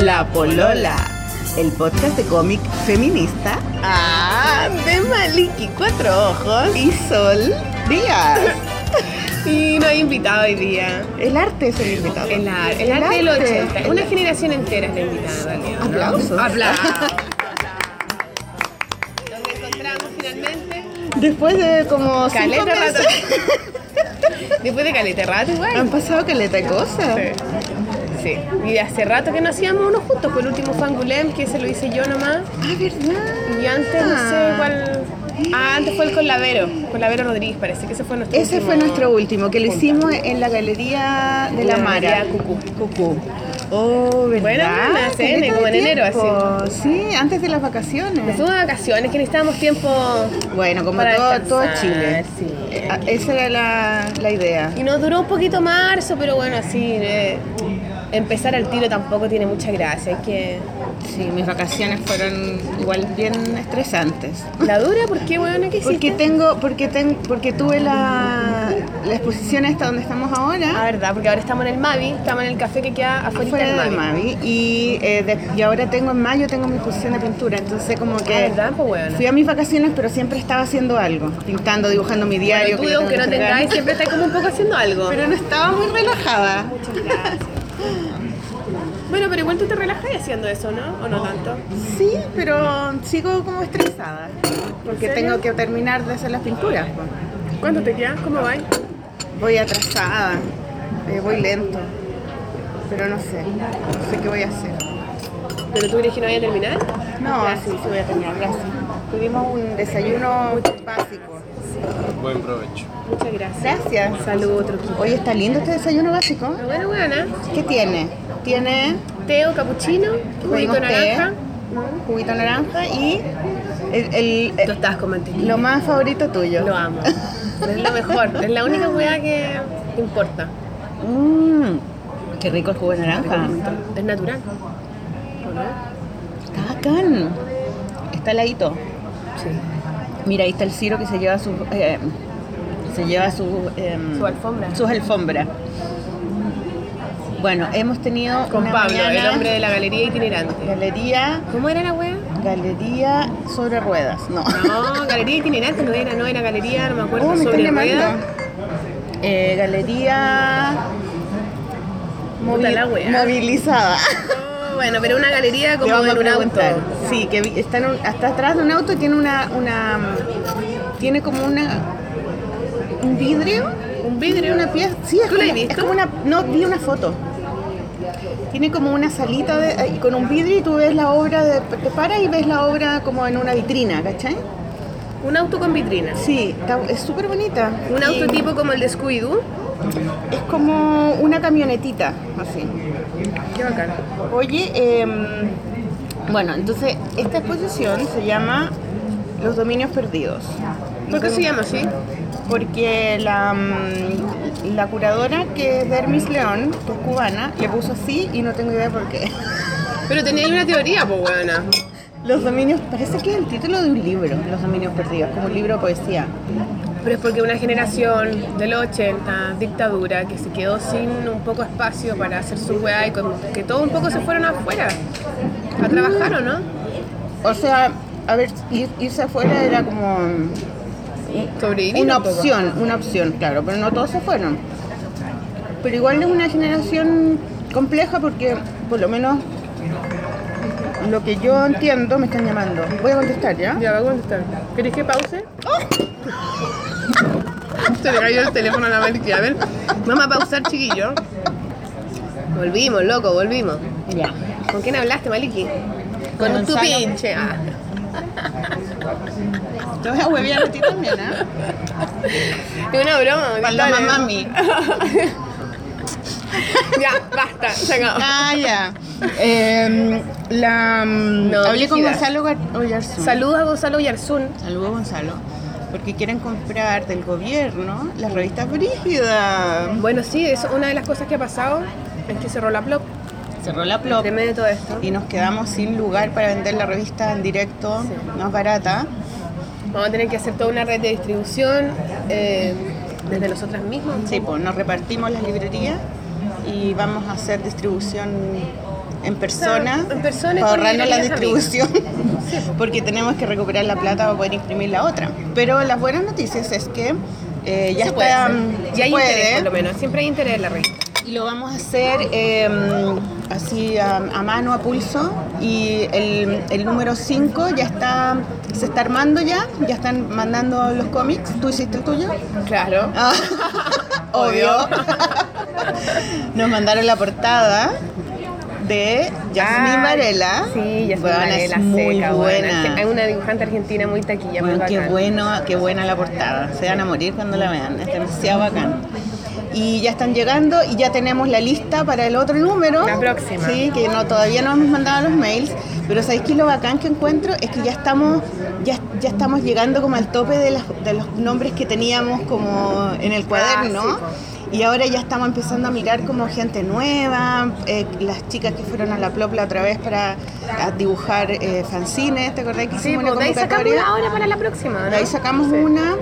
La Polola, el podcast de cómic feminista Ah, de Maliki, cuatro ojos. y Sol Díaz. Y no hay invitado hoy día. El arte es el invitado. El, ar- el arte del 80. Una generación entera es la invitada. ¿no? Aplausos. Aplausos. Nos encontramos finalmente. Después de como cinco Caleta rato. meses, Después de caleta rato han igual. pasado caleta cosas. Sí. Y de hace rato que no hacíamos uno juntos. Fue el último Fangulem que se lo hice yo nomás. Ah, ¿verdad? Y antes no sé cuál. Ah, antes fue el con Lavero. Con Lavero Rodríguez, parece que ese fue nuestro Ese último- fue nuestro último, que lo hicimos en la galería de la, La Mara. Galería Cucú. Cucú. Oh, ¿verdad? Bueno, una como en enero, tiempo. Sí, antes de las vacaciones. Nos fuimos de vacaciones, que necesitábamos tiempo. Bueno, como Para todo, todo Chile. sí. Eh, ah, Esa era la, la idea. Y nos duró un poquito marzo, pero bueno, así. eh, empezar al tiro tampoco tiene mucha gracia. Hay que. Sí, mis vacaciones fueron igual bien estresantes. ¿La dura? ¿Por qué, bueno, ¿Qué hiciste? Porque tengo, porque ten, porque tuve la, la exposición esta donde estamos Ah, ahora, verdad, porque ahora estamos en el Mavi, estamos en el café que queda afuera fuera del del Mavi. Mavi, y, eh, de- y ahora tengo en mayo tengo mi exposición de pintura, entonces como que Ah, ¿verdad? Pues bueno. fui a mis vacaciones, pero siempre estaba haciendo algo, pintando, dibujando mi diario. Bueno, tú, que aunque no tengáis, siempre estás como un poco haciendo algo. Pero no estaba muy relajada. Bueno, pero igual tú te relajas haciendo eso, ¿no? ¿O no tanto? Sí, pero sigo como estresada, porque tengo que terminar de hacer las pinturas. ¿Cuánto te queda? ¿Cómo va? Voy atrasada, eh, voy lento, pero no sé, no sé qué voy a hacer. ¿Pero tú crees que no vaya a terminar? No, sí, sí voy a terminar, gracias. Tuvimos un desayuno básico. Buen provecho. Muchas gracias. Gracias. Salud, truquito. Oye, está lindo este desayuno básico. Bueno, buena. ¿Qué tiene? Tiene Teo, capuchino, juguito té. naranja. juguito naranja y el, el- Tú estás con mantequilla. lo más favorito tuyo. Lo amo. Es lo mejor. Es la única hueá que importa. Mmm, qué rico el jugo de naranja. Es natural. Está bacán. Está heladito. Sí. Mira, ahí está el Ciro que se lleva su eh, se lleva su, em, Su alfombra. sus alfombras. Bueno, hemos tenido Con una Pablo, mañana- el hombre de la galería itinerante. galería ¿Cómo era la hueá? galería sobre ruedas. No. No, galería itinerante no era, no era galería, no me acuerdo, Oh, me sobre ruedas. Eh, galería la wea. movilizada. Oh, bueno, pero una galería Le como en un auto. Sí, que está en un- hasta atrás de un auto y tiene una, una tiene como una un vidrio, Un vidrio. una pieza. Sí, es ¿Tú la como, has visto? es como una no vi una foto. Tiene como una salita de, con un vidrio y tú ves la obra de, te paras y ves la obra como en una vitrina, ¿cachai? Un auto con vitrina. Sí, está- es súper bonita. Un Y auto tipo como el de Scooby-Doo. Es como una camionetita, así. Qué bacán. Oye, em, bueno, entonces esta exposición se llama Los Dominios Perdidos. ¿Por qué se llama así? Porque la, mm, la curadora, que es Dermis León, que es cubana, le puso así y no tengo idea por qué. Pero tenía una teoría, pues buena. Los dominios, parece que es el título de un libro, Los Dominios Perdidos, como un libro de poesía. Pero es porque una generación de los 80, dictadura, que se quedó sin un poco espacio para hacer su weá y con- que todos un poco se fueron afuera a trabajar, ¿o no? O sea, a ver, ir- irse afuera era como Sobrevivir. una un opción, una opción, claro, pero no todos se fueron. Pero igual es una generación compleja porque, por lo menos, lo que yo entiendo, me están llamando. Voy a contestar, ¿ya? Ya, va a contestar. ¿Querés que pause? Se le cayó el teléfono a la Maliki. A ver, vamos a pausar, chiquillo. Volvimos, loco, volvimos. Ya. ¿Con quién hablaste, Maliki? Con Con tu pinche. Ah. Te voy a huevear a ti también, ¿ah? Es una broma. Paloma mami. Ya, basta, se acabó. Ah, ya. Em, la, mm, No, hablé con. Gonzalo Oyarzún. Saludos a Gonzalo Yarzún. Saludos, Gonzalo. Porque quieren comprar del gobierno las revistas Brígidas. Bueno, sí, es una de las cosas que ha pasado es que cerró la plop. Cerró la plop. Entre medio de todo esto. y nos quedamos sin lugar para vender la revista en directo, Sí. más barata. Vamos a tener que hacer toda una red de distribución eh, desde nosotras mismas. Sí, pues nos repartimos las librerías y vamos a hacer distribución en persona, en persona para ahorrarnos la distribución, porque tenemos que recuperar la plata para poder imprimir la otra. Pero las buenas noticias es que eh, ya está, hay puede, interés, por lo menos. Siempre hay interés en la revista. y lo vamos a hacer eh, así a, a mano, a pulso. Y el, el número 5 ya está, se está armando ya, ya están mandando los cómics. ¿Tú hiciste el tuyo? Claro. Ah, obvio. Nos mandaron la portada de Jasmine Ah, Varela. Sí, Varela, es muy seca, buena. Hay una dibujante argentina muy taquilla, muy Bueno, qué bacán. bueno, qué buena la portada. Se van a morir cuando la vean. Es demasiado bacán. Y ya están llegando y ya tenemos la lista para el otro número. La próxima. Sí, que no, todavía no hemos mandado los mails. Pero ¿sabéis que lo bacán que encuentro? Es que ya estamos, ya, ya estamos llegando como al tope de, las- de los nombres que teníamos como en el cuaderno. Ah, sí. Y ahora ya estamos empezando a mirar como gente nueva, eh, las chicas que fueron a la Plopla otra vez para dibujar eh, fanzines, ¿te acordás que Sí, hicimos una pues de ahí sacamos convocatoria? una ahora para la próxima, ¿no? De ahí sacamos Sí. una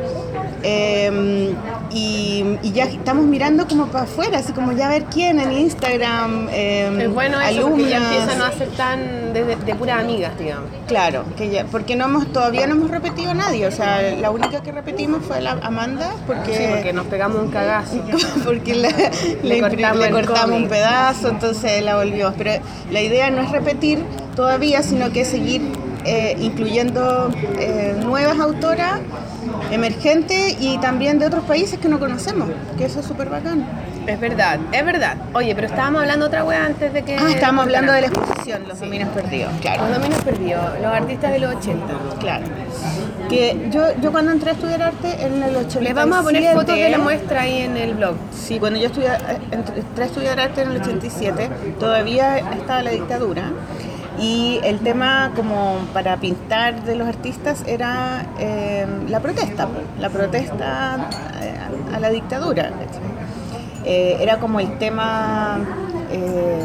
eh, y, y ya estamos mirando como para afuera, así como ya ver quién en Instagram, eh, Es bueno eso porque ya alumnas. empiezan a ser tan de, puras amigas, digamos. Claro, que ya, porque no hemos, todavía no hemos repetido a nadie, o sea, la única que repetimos fue la Amanda, porque, Sí, porque nos pegamos un cagazo. porque la- le, cortamos le el cortamos un pedazo, entonces la volvimos. Pero la idea no es repetir todavía, sino que seguir eh, incluyendo eh, nuevas autoras emergentes y también de otros países que no conocemos, que eso es súper bacán. Es verdad, es verdad. Oye, pero estábamos hablando otra wea antes de que. Ah, estábamos hablando de la exposición, Los Dominios Perdidos, claro. Los dominios perdidos, los artistas de los 80. Claro. Que yo, yo cuando entré a estudiar arte en el 87... Les vamos a poner fotos de la muestra ahí en el blog. Sí, cuando yo estudia- eh, entré entré a estudiar arte en el 87, todavía estaba la dictadura. Y el tema como para pintar de los artistas era eh, la protesta, la protesta eh, a la dictadura. Eh, era como el tema eh,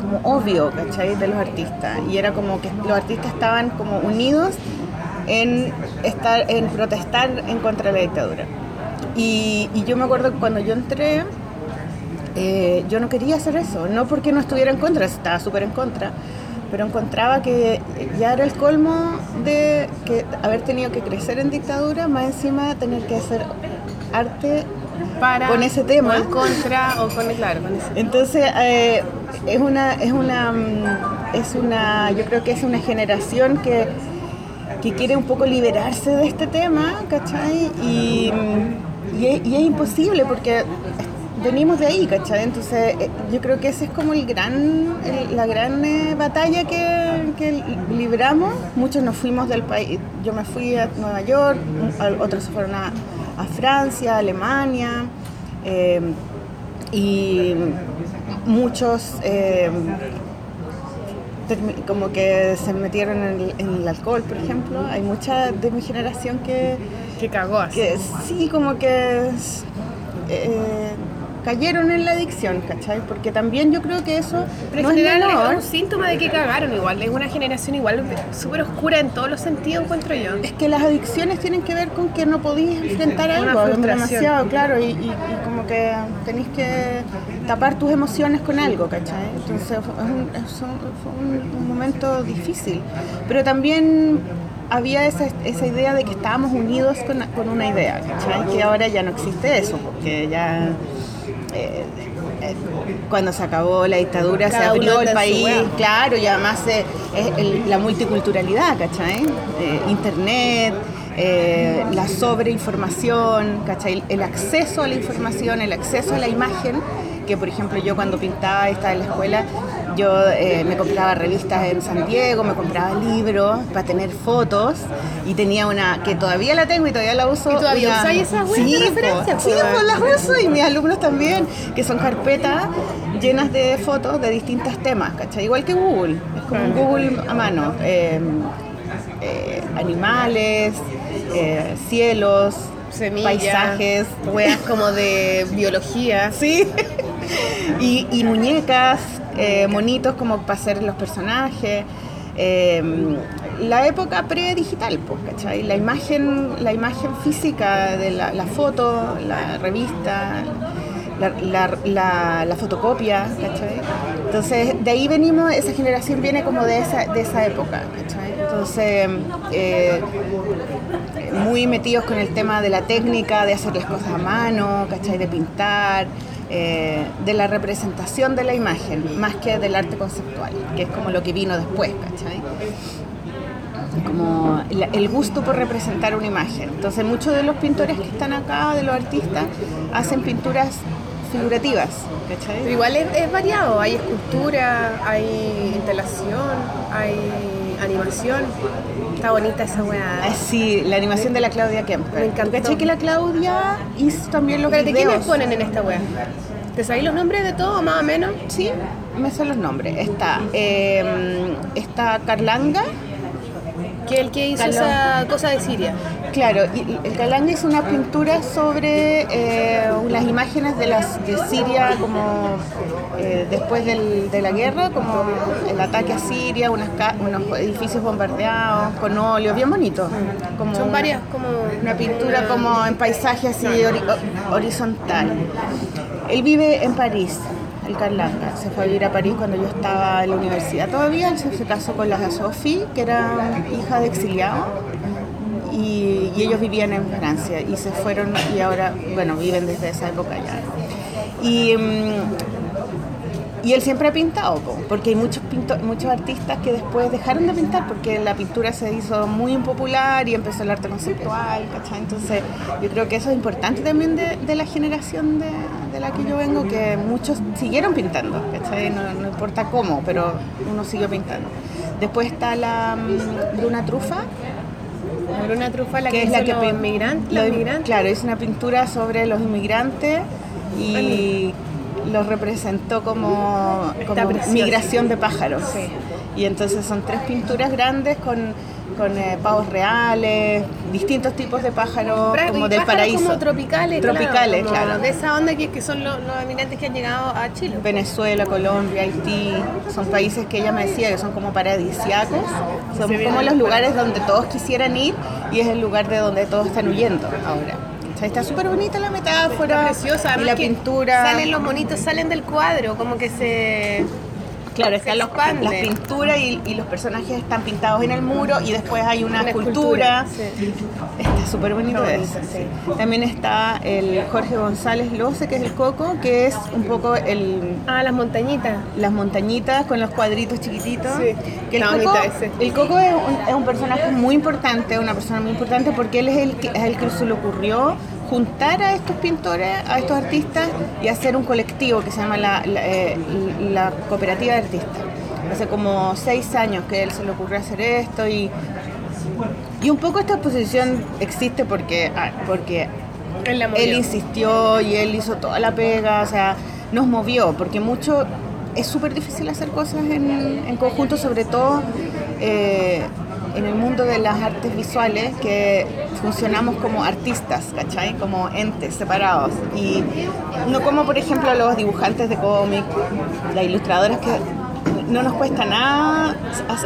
como obvio, ¿cachai? De los artistas. Y era como que los artistas estaban como unidos en, estar, en protestar en contra de la dictadura. Y, y yo me acuerdo que cuando yo entré, eh, yo no quería hacer eso, no porque no estuviera en contra, estaba súper en contra, pero encontraba que ya era el colmo de que haber tenido que crecer en dictadura, más encima tener que hacer arte Para, con ese tema. O en contra, o con, claro, con ese Entonces, eh, es una, es una, mm, es una, yo creo que es una generación que, que quiere un poco liberarse de este tema, ¿cachai? Y, mm, y, es, y es imposible porque venimos de ahí, ¿cachai? Entonces, eh, yo creo que esa es como el gran, el- la gran eh, batalla que, que libramos. Muchos nos fuimos del país, yo me fui a Nueva York, otros se fueron a, a Francia, a Alemania. eh, y muchos como que se metieron en el, en el alcohol, por ejemplo. Hay mucha de mi generación que, que cagó así. que sí, como que eh, cayeron en la adicción, ¿cachai? Porque también yo creo que eso Pero no en es general menor. es un síntoma de que cagaron igual. Es una generación igual súper oscura en todos los sentidos, encuentro yo. Es que las adicciones tienen que ver con que no podéis enfrentar Una algo, demasiado, claro, y, y- y como que tenéis que tapar tus emociones con algo, ¿cachai? Entonces fue un, es un- fue un- un momento difícil, pero también había esa, esa idea de que estábamos unidos con, con una idea, ¿cachai? Que ahora ya no existe eso, porque ya... eh, eh, cuando se acabó la dictadura se abrió el país. Claro, y además eh, es el- la multiculturalidad, ¿cachai? Eh, internet, la sobreinformación, ¿cachai? El acceso a la información, el acceso a la imagen, que por ejemplo yo cuando pintaba y estaba en la escuela, yo eh, me compraba revistas en San Diego, me compraba libros para tener fotos y tenía una que todavía la tengo y todavía la uso. ¿Y todavía usáis esas Sí, sí, po, las uso y mis alumnos también, que son carpetas llenas de fotos de distintos temas, ¿cachai? Igual que Google, es como un Google a mano. eh, eh, animales, eh, cielos, Semillas, paisajes, weas como de biología. sí, y, y muñecas, eh, monitos como para hacer los personajes. eh, la época pre-digital, pues, ¿cachai? La imagen, la imagen física de la, la foto, la revista, la, la- fotocopia. Entonces, de ahí venimos, esa generación viene como de esa, de esa época. Entonces, eh, muy metidos con el tema de la técnica, de hacer las cosas a mano, ¿cachai? De pintar, eh, de la representación de la imagen, más que del arte conceptual, que es como lo que vino después, ¿cachai? como el gusto por representar una imagen. Entonces muchos de los pintores que están acá, de los artistas, hacen pinturas figurativas, ¿cachai? Pero igual es variado, hay escultura, hay instalación, hay animación. Está bonita esa weá. Ah, sí, la animación de la Claudia Kemper. Me encantó. ¿Cachai que la Claudia hizo también los Espérate, videos? ¿quiénes ponen en esta weá? ¿Te sabéis los nombres de todo, más o menos? Sí, me sé los nombres. Está, eh, está Carlanga, Que el que hizo esa cosa de Siria. Claro, y el Carlanga hizo una pintura sobre eh, las imágenes de, las, de Siria como eh, después del- de la guerra, como el ataque a Siria, unas ca- unos edificios bombardeados con óleo, bien bonito. Como Son varias como... Una pintura como en paisaje así hori- horizontal. Él vive en París, el Carlanga. Se fue a vivir a París cuando yo estaba en la universidad todavía. Él se, se casó con la Sophie, que era hija de exiliado. Y, ellos vivían en Francia y se fueron y ahora, bueno, viven desde esa época ya. Y, mm, y él siempre ha pintado, po, porque hay muchos, pinto- muchos artistas que después dejaron de pintar porque la pintura se hizo muy impopular y empezó el arte conceptual, ¿cachai? Entonces yo creo que eso es importante también de, de la generación de, de la que yo vengo, que muchos siguieron pintando, ¿cachai? No, no importa cómo, pero uno siguió pintando. Después está la mm, Bruna Trufa, Bruna Trufa, la que que, es la que los inmigrantes. lo- Los inmigrantes. Claro, hizo una pintura sobre los inmigrantes y los representó como, migración de pájaros. Sí. Y entonces son tres pinturas grandes con, con eh, pavos reales, distintos tipos de pájaros como del pájaros paraíso. como tropicales, Tropicales, como claro. De esa onda que, que son los, los inmigrantes que han llegado a Chile. Venezuela, Colombia, Haití, son países que ella me decía que son como paradisiacos, son como los lugares donde todos quisieran ir y es el lugar de donde todos están huyendo ahora. O sea, está súper bonita la metáfora Preciosa, y la pintura. Salen los monitos, salen del cuadro, como que se... Claro, están los, las pinturas y, y los personajes están pintados en el muro y después hay una, Una escultura. escultura, sí. Está súper bonito eso. sí. También está el Jorge González Loce, que es el Coco, que es un poco el, Ah, las montañitas. las montañitas con los cuadritos chiquititos. Sí. Que el, Coco, el Coco es un, es un personaje muy importante, una persona muy importante porque él es el que, es el que se le ocurrió juntar a estos pintores, a estos artistas y hacer un colectivo que se llama la, la, eh, la Cooperativa de Artistas. Hace como seis años que él se le ocurrió hacer esto y, y un poco esta exposición existe porque, ah, porque Él insistió y él hizo toda la pega, o sea, nos movió, porque mucho, es súper difícil hacer cosas en, en conjunto, sobre todo eh, en el mundo de las artes visuales, que funcionamos como artistas, ¿cachai? Como entes separados. Y no como, por ejemplo, los dibujantes de cómic, las ilustradoras que no nos cuesta nada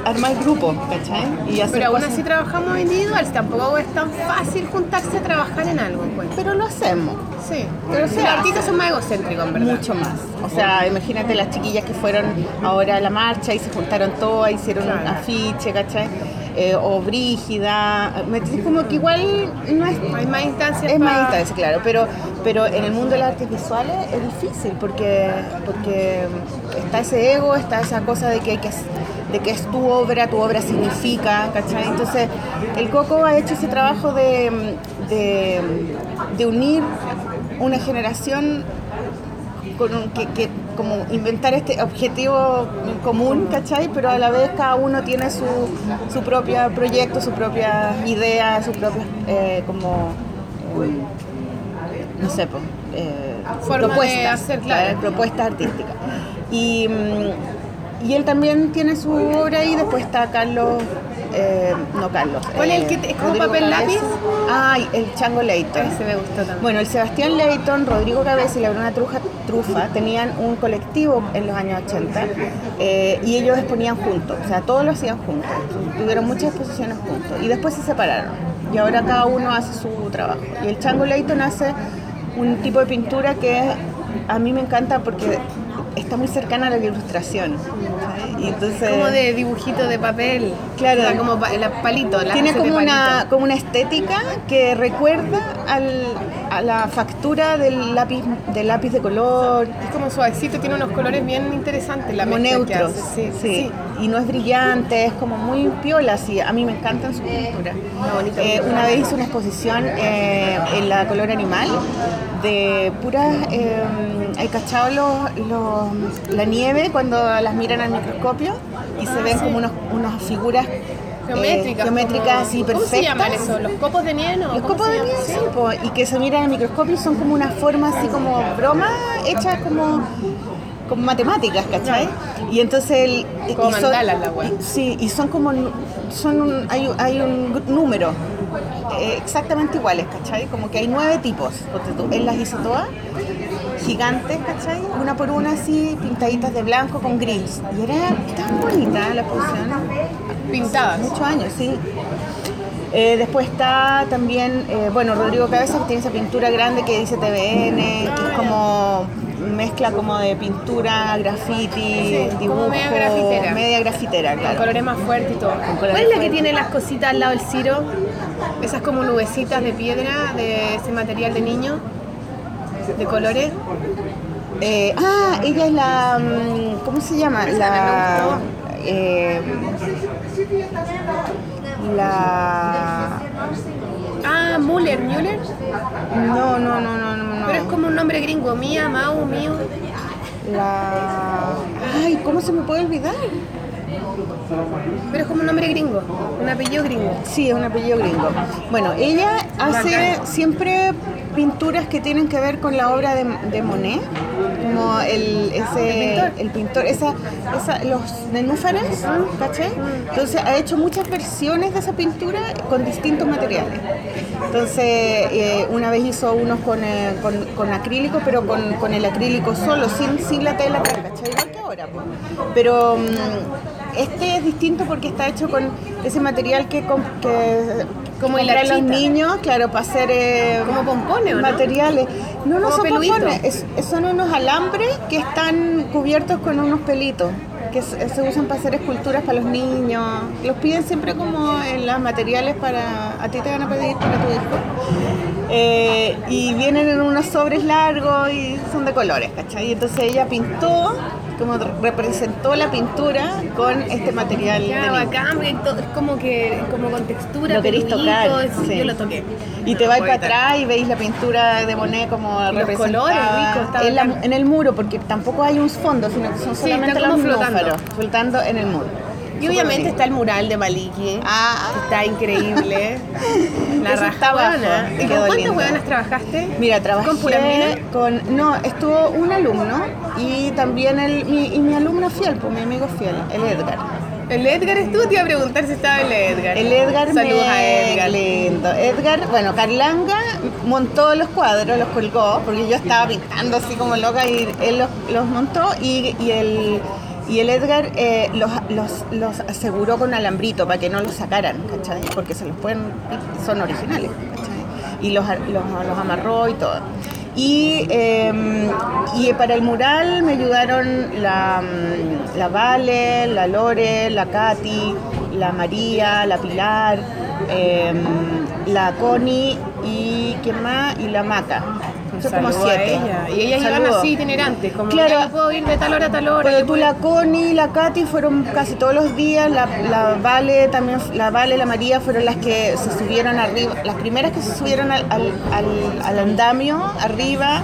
armar grupos, ¿cachai? Y hacer Pero aún cosas- así trabajamos individual, tampoco es tan fácil juntarse a trabajar en algo, pues. Pero lo hacemos. Sí, Pero se los artistas son más egocéntricos, en verdad. Mucho más. O sea, imagínate las chiquillas que fueron ahora a la marcha y se juntaron todas, hicieron un afiche, ¿cachai? Eh, o Brígida. Me dice como que igual no es. Hay más instancias Es más pa- instancia, claro, pero, pero en el mundo de las artes visuales es difícil porque, porque está ese ego, está esa cosa de que, hay que es- de que es tu obra, tu obra significa, ¿cachai? Entonces, el Coco ha hecho ese trabajo de, de, de unir una generación con un- que, que como inventar este objetivo común, ¿cachai? Pero a la vez cada uno tiene su, su propio proyecto, su propia idea, su propia eh, como eh, no sé, pues, Forma propuestas, hacer, claro. propuestas artísticas. Y, mm, y él también tiene su obra ahí, después está Carlos, eh, no Carlos. ¿Cuál es el que te- es como Rodrigo papel Cabeza. lápiz? Ay, el Chango Leighton. Ese me gustó también. Bueno, el Sebastián Leighton, Rodrigo Cabeza y la Bruna Truja, Trufa tenían un colectivo en los años 80 eh, y ellos exponían juntos, o sea, todos lo hacían juntos. Tuvieron muchas exposiciones juntos y después se separaron y ahora cada uno hace su trabajo. Y el Chango Leighton hace un tipo de pintura que a mí me encanta porque está muy cercana a la ilustración. ¿Sabes? Y entonces, Como de dibujito de papel. Claro. O sea, como pa- la palito. la tiene como una, como una estética que recuerda al- a la factura del lápiz, del lápiz de color, Es como suavecito, tiene unos colores bien interesantes. La como neutros. Sí, sí. Y no es brillante, es como muy piola, así. A mí me encantan sus pinturas. Eh, una vez hice una exposición eh, en la Color Animal de puras. Eh, ¿Hay cachado los, los- la nieve cuando las miran al microscopio y se Ah, ven sí. como unos, unas figuras eh, Geométricas. geométricas como- así ¿Cómo se llaman perfectas? eso? ¿Los copos de nieve? no? Los ¿Cómo copos se de nieve, Sí. po, y que se miran al microscopio y son como una forma así como broma hechas como, como matemáticas, ¿cachai? Y entonces el, Como y son- mandalas la wea. y- Sí, y son como son un- hay, hay un número eh, exactamente iguales, ¿cachai? Como que hay nueve tipos, tú. él las hizo todas gigantes, ¿cachai? Una por una así, pintaditas de blanco con gris. Y era tan bonita la exposición Pintadas. muchos años, sí. Eh, después está también, eh, bueno, Rodrigo Cabeza, que tiene esa pintura grande que dice TVN, que es como mezcla como de pintura, graffiti, Sí, como dibujo, media grafitera. media grafitera, Con claro. colores más fuertes y todo. ¿Cuál es la que tiene las cositas al lado del ciro? Esas como nubecitas de piedra, de ese material de niño, de colores. Eh, ah, ella es la, mm, ¿cómo se llama? La, eh, la, Ah, Müller, Müller. no, no, no, no, no, no. Pero es como un nombre gringo. Mía, Mau, Mío. La, ay, ¿cómo se me puede olvidar? Pero es como un nombre gringo. Un apellido gringo. Sí, es un apellido gringo. Bueno, ella hace Bacán. siempre pinturas que tienen que ver con la obra de, de Monet, como el, ese, ¿El pintor? esa, esa- los nenúfares, ¿cachai? Entonces ha hecho muchas versiones de esa pintura con distintos materiales. Entonces, eh, una vez hizo unos con, eh, con, con acrílico, pero con, con el acrílico solo, sin, sin la tela ¿cachai? Igual que ahora, pues. Pero mm, este es distinto porque está hecho con ese material que Como compran los niños, claro, para hacer eh, Como pompones, materiales. No, no Como son pompones, es- son unos alambres que están cubiertos con unos pelitos que se, se usan para hacer esculturas para los niños. Los piden siempre como en los materiales para a ti te van a pedir para tu hijo. Eh, y vienen en unos sobres largos y son de colores, ¿cachai? Y entonces ella pintó, como representó la pintura con este material. porque to- es como que como con textura. Lo queréis tocar, es- sí. Yo lo toqué. Y te vais para atrás y veis la pintura de Monet como los representada colores ricos, en, la- en el muro, porque tampoco hay un fondo, sino que son solamente los flotando. flotando en el muro. Y obviamente está el mural de Maliki. Ah, que Está increíble. La Eso está raja abajo, huevona. ¿Y con quedó cuántas lindo. huevonas trabajaste? Mira, trabajé ¿Con pura mina? con no, estuvo un alumno y también el, mi, y mi alumno fiel, pues mi amigo fiel, el Edgar. El Edgar estuvo, te iba a preguntar si estaba el Edgar. El Edgar Saludos me- a Edgar. lindo. Edgar, bueno, Carlanga montó los cuadros, los colgó, porque yo estaba pintando así como loca y él los, los montó y, y el y el Edgar eh, los, los, los aseguró con alambrito para que no los sacaran, ¿cachai? Porque se los pueden, son originales, ¿cachai? Y los, los, amarró y todo. Y, eh, y para el mural me ayudaron la, mm, la Vale, la Lore, la Katy, la María, la Pilar, eh, la Connie y ¿quién más? Y la Maca. Son como siete. ella. Y ellas iban Saludos. así itinerantes, como Claro. yo puedo ir de tal hora a tal hora. Pero tú, puedo- la Connie y la Katy fueron casi todos los días, la, la Vale también, la Vale la María fueron las que se subieron arriba, las primeras que se subieron al, al, al- al andamio arriba.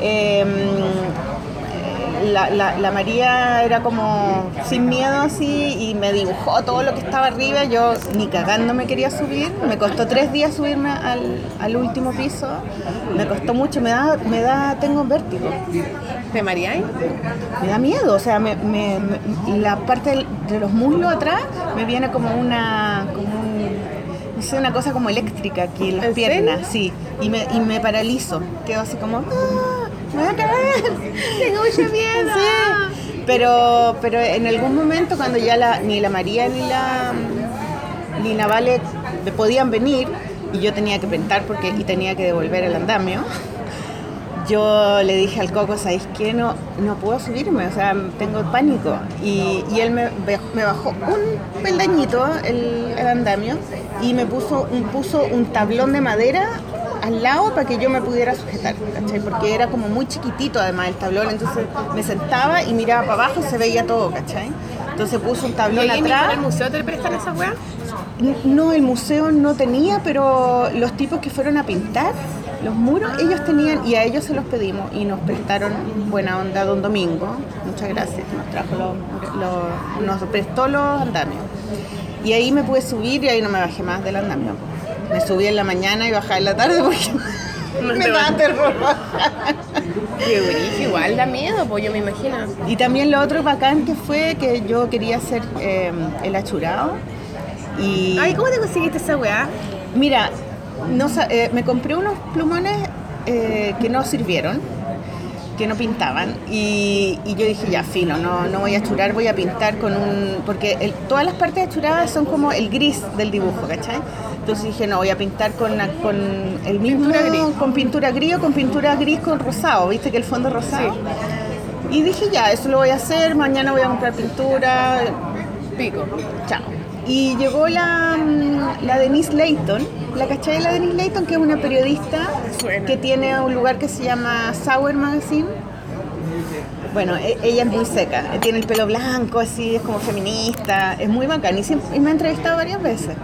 Eh, la, la- la María era como sin miedo así y me dibujó todo lo que estaba arriba. Yo ni cagando me quería subir. Me costó tres días subirme al, al último piso. Me costó mucho, me da, me da, tengo vértigo. ¿De Mariay? Me da miedo, o sea, me, me- me- la parte de los muslos atrás me viene como una, como un- sé, una cosa como eléctrica aquí en las ¿En piernas, sí, y me, y me paralizo, quedo así como, "Ah, me voy a caer. Tengo mucho miedo. Sí, pero, pero en algún momento cuando ya la, ni la María ni la, ni la Vale podían venir y yo tenía que pentar porque y tenía que devolver el andamio, yo le dije al Coco, ¿sabéis qué? No, no puedo subirme, o sea, tengo pánico. Y, y él me, me, bajó un peldañito, el, el, andamio, y me puso un, puso un tablón de madera al lado para que yo me pudiera sujetar, ¿cachai? Porque era como muy chiquitito además el tablón, entonces me sentaba y miraba para abajo y se veía todo, ¿cachai? Entonces puso un tablón ¿Y atrás. ¿En el museo te prestan esa weá? No, el museo no tenía, pero los tipos que fueron a pintar los muros, ellos tenían, y a ellos se los pedimos, y nos prestaron buena onda don Domingo, muchas gracias, nos trajo los, los- nos prestó los andamios. Y ahí me pude subir y ahí no me bajé más del andamio. Me subí en la mañana y bajaba en la tarde porque No me daba terror. Qué igual da miedo, pues yo me imagino. Y también lo otro bacán que fue que yo quería hacer eh, el achurado. Y Ay, ¿cómo te conseguiste esa weá? Mira, no, eh, me compré unos plumones eh, que no sirvieron, que no pintaban, y, y yo dije, ya, fino, no, no voy a churar, voy a pintar con un... Porque el- todas las partes achuradas son como el gris del dibujo, ¿cachai? Entonces dije, no, voy a pintar con, con el mismo... Pintura gris. Con pintura gris o con pintura gris con rosado, ¿viste que el fondo es rosado? Y dije, ya, eso lo voy a hacer, mañana voy a comprar pintura, Pico. Chao. Y llegó la, mm, la Denise Layton, la cachai de la Denise Layton, que es una periodista Suena. que tiene un lugar que se llama Sour Magazine. Bueno, e- ella es muy seca, tiene el pelo blanco, así, es como feminista, es muy bacán y, siempre- y me ha entrevistado varias veces.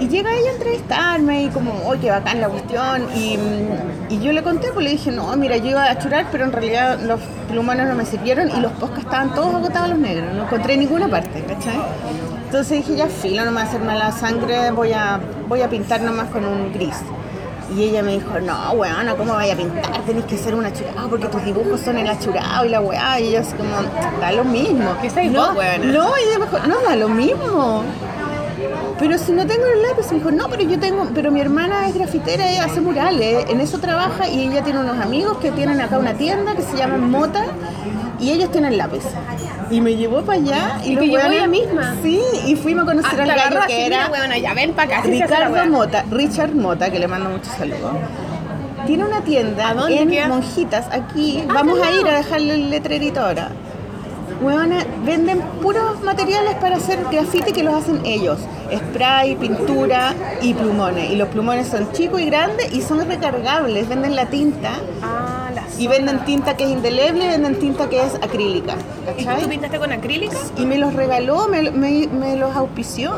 Y llega ella a entrevistarme y como, oye, qué bacán la cuestión. Y, mm, y yo le conté, pues le dije, no, mira, yo iba a churar, pero en realidad los plumones no me sirvieron y los poscas estaban todos agotados los negros, no encontré ninguna parte, ¿cachai? Entonces dije, ya filo, no me va a hacer mala sangre, voy a, voy a pintar nomás con un gris. Y ella me dijo, no, weona, ¿cómo vaya a pintar? Tenés que ser un achurado porque tus dibujos son el achurado y la weá. Y yo así como, da lo mismo. ¿Qué estáis no, vos, weona? No, y ella me dijo, no, da lo mismo. Pero si no tengo el lápiz, me dijo, no, pero yo tengo, pero mi hermana es grafitera, ella hace murales, en eso trabaja y ella tiene unos amigos que tienen acá una tienda que se llama Mota y ellos tienen lápiz. Y me llevó para allá y, ¿Y los llevó ella misma? Sí, y fuimos a conocer Ah, al gallo que era ya ven para acá. Ricardo. Mota, Richard Mota, que le mando muchos saludos. Tiene una tienda ¿A dónde en queda? Monjitas, aquí. Ah, Vamos a ir a dejarle el letrerito ahora. Venden puros materiales para hacer graffiti que los hacen ellos. Spray, pintura y plumones. Y los plumones son chicos y grandes y son recargables. Venden la tinta Ah, la y venden tinta que es indeleble y venden tinta que es acrílica. ¿Y tú pintaste con acrílico? y me los regaló, me, me- me los auspició.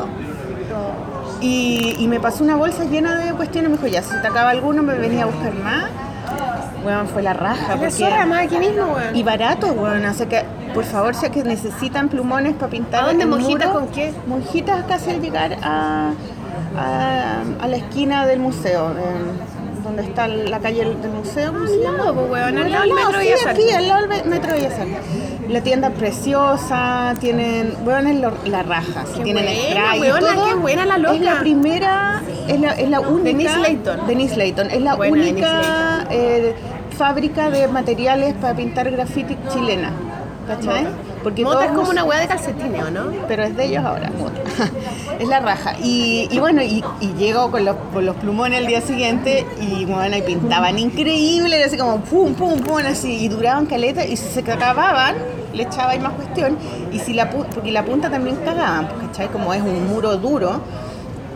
Y, y me pasó una bolsa llena de cuestiones. Me dijo, ya, si te acaba alguno, me venía a buscar más. Bueno, fue la raja. La porque- zorra más aquí mismo, weón. y barato, bueno, así que, por favor, si es que necesitan plumones para pintar. ¿A dónde, el Monjitas, muro, con qué? Monjitas casi al llegar a, a, a la esquina del museo, donde está la calle del museo. lado, pues, weón, al lado del Metro sí, aquí, al lado del Metro Artes. La tienda preciosa, tienen, bueno, es lo- la raja, Qué tienen buena, spray y weona, todo. qué buena la loca. Es la primera, es la, es la única. Denise Layton. Denise Layton, es la Buena, única eh, fábrica de materiales para pintar graffiti chilena. ¿Cachai? Porque Mota es como nos- una weá de calcetines, ¿o no? pero es de ellos ahora, Mota. es la raja. Y, y bueno, y, y llego con los, con los plumones al día siguiente y bueno, y pintaban increíble, así como pum, pum, pum, así, y duraban caleta, y si se acababan, le echaba ahí más cuestión, y si la porque la punta también cagaban, pues, ¿cachai? Como es un muro duro.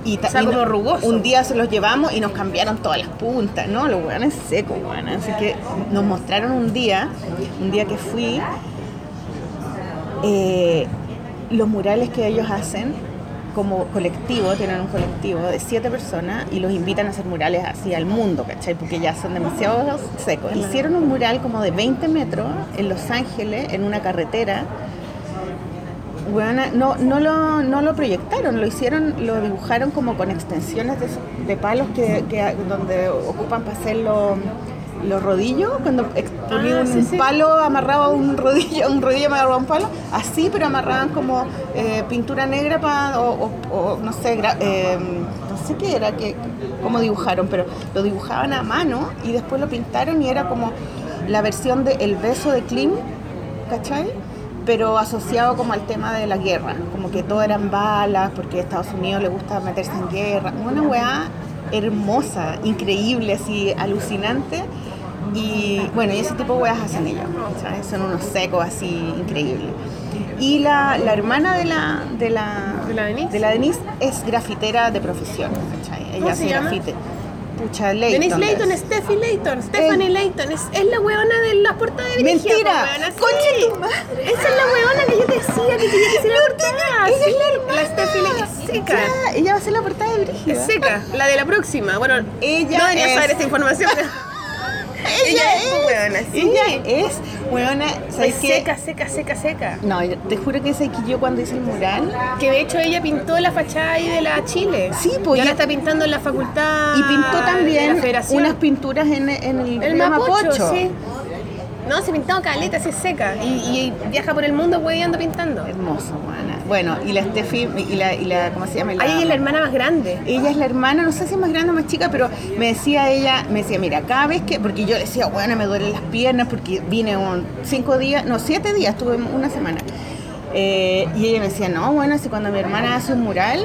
Y ta- O sea, y como no- rugoso. Un día se los llevamos y nos cambiaron todas las puntas, ¿no? Los hueones secos, weón. Así que nos mostraron un día, un día que fui, eh, los murales que ellos hacen como colectivo, tienen un colectivo de siete personas y los invitan a hacer murales así al mundo, ¿cachai? Porque ya son demasiado secos. Hicieron un mural como de 20 metros en Los Ángeles, en una carretera. No, no, lo, no lo proyectaron, lo hicieron, lo dibujaron como con extensiones de, de palos que, que- donde ocupan para hacer los, los rodillos, cuando ex- ponían Ah, un sí, palo amarrado a un rodillo, un rodillo amarrado a un palo, así, pero amarraban como eh, pintura negra para, o, o- o, no sé, gra- eh, no sé qué era, que, cómo dibujaron, pero lo dibujaban a mano y después lo pintaron y era como la versión de El beso de Klim, ¿cachai? Pero asociado como al tema de la guerra, como que todo eran balas, porque a Estados Unidos le gusta meterse en guerra. Una weá hermosa, increíble, así, alucinante Y bueno, y ese tipo de weas hacen ellos, ¿sabes? Son unos secos así increíbles. Y la, la hermana de la, de la, ¿De la Denise? de la Denise es grafitera de profesión, ¿cachai? Ella ¿Cómo se hace llama? grafite. Pucha, Leighton. Denise Layton, es. Steffi Layton, Stephanie Layton, es, es la weona de la portada de Brígida, Mentira. weona, sí. Tu madre. Esa es la weona que yo te decía que quería que hiciera la portada. ella es la hermana. La Steffi Layton es seca. Ya, ella va a ser la portada de Brígida. Es seca, la de la próxima. Bueno, Ella no debería es- saber esta información. Ella es, weona, sí. Ella es, weona, ¿sabes Es qué? seca, seca, seca, seca. No, te juro que sé que yo cuando hice el mural Que de hecho ella pintó la fachada ahí de la Chile. Sí, Y pues, ahora ya- está pintando en la facultad. y pintó también unas pinturas en, en el, El Mapocho, sí. No, se pintó caleta, es seca. Y, y viaja por el mundo hueveando pintando. Hermoso, weona. Bueno, y la Steffi, y la, y la ¿cómo se llama? La- ella es la hermana más grande. Ella es la hermana, no sé si es más grande o más chica, pero me decía ella, me decía, mira, cada vez que, porque yo le decía, bueno, me duelen las piernas porque vine un cinco días, no, siete días, estuve una semana. Eh, y ella me decía, no, bueno, si cuando mi hermana hace un mural,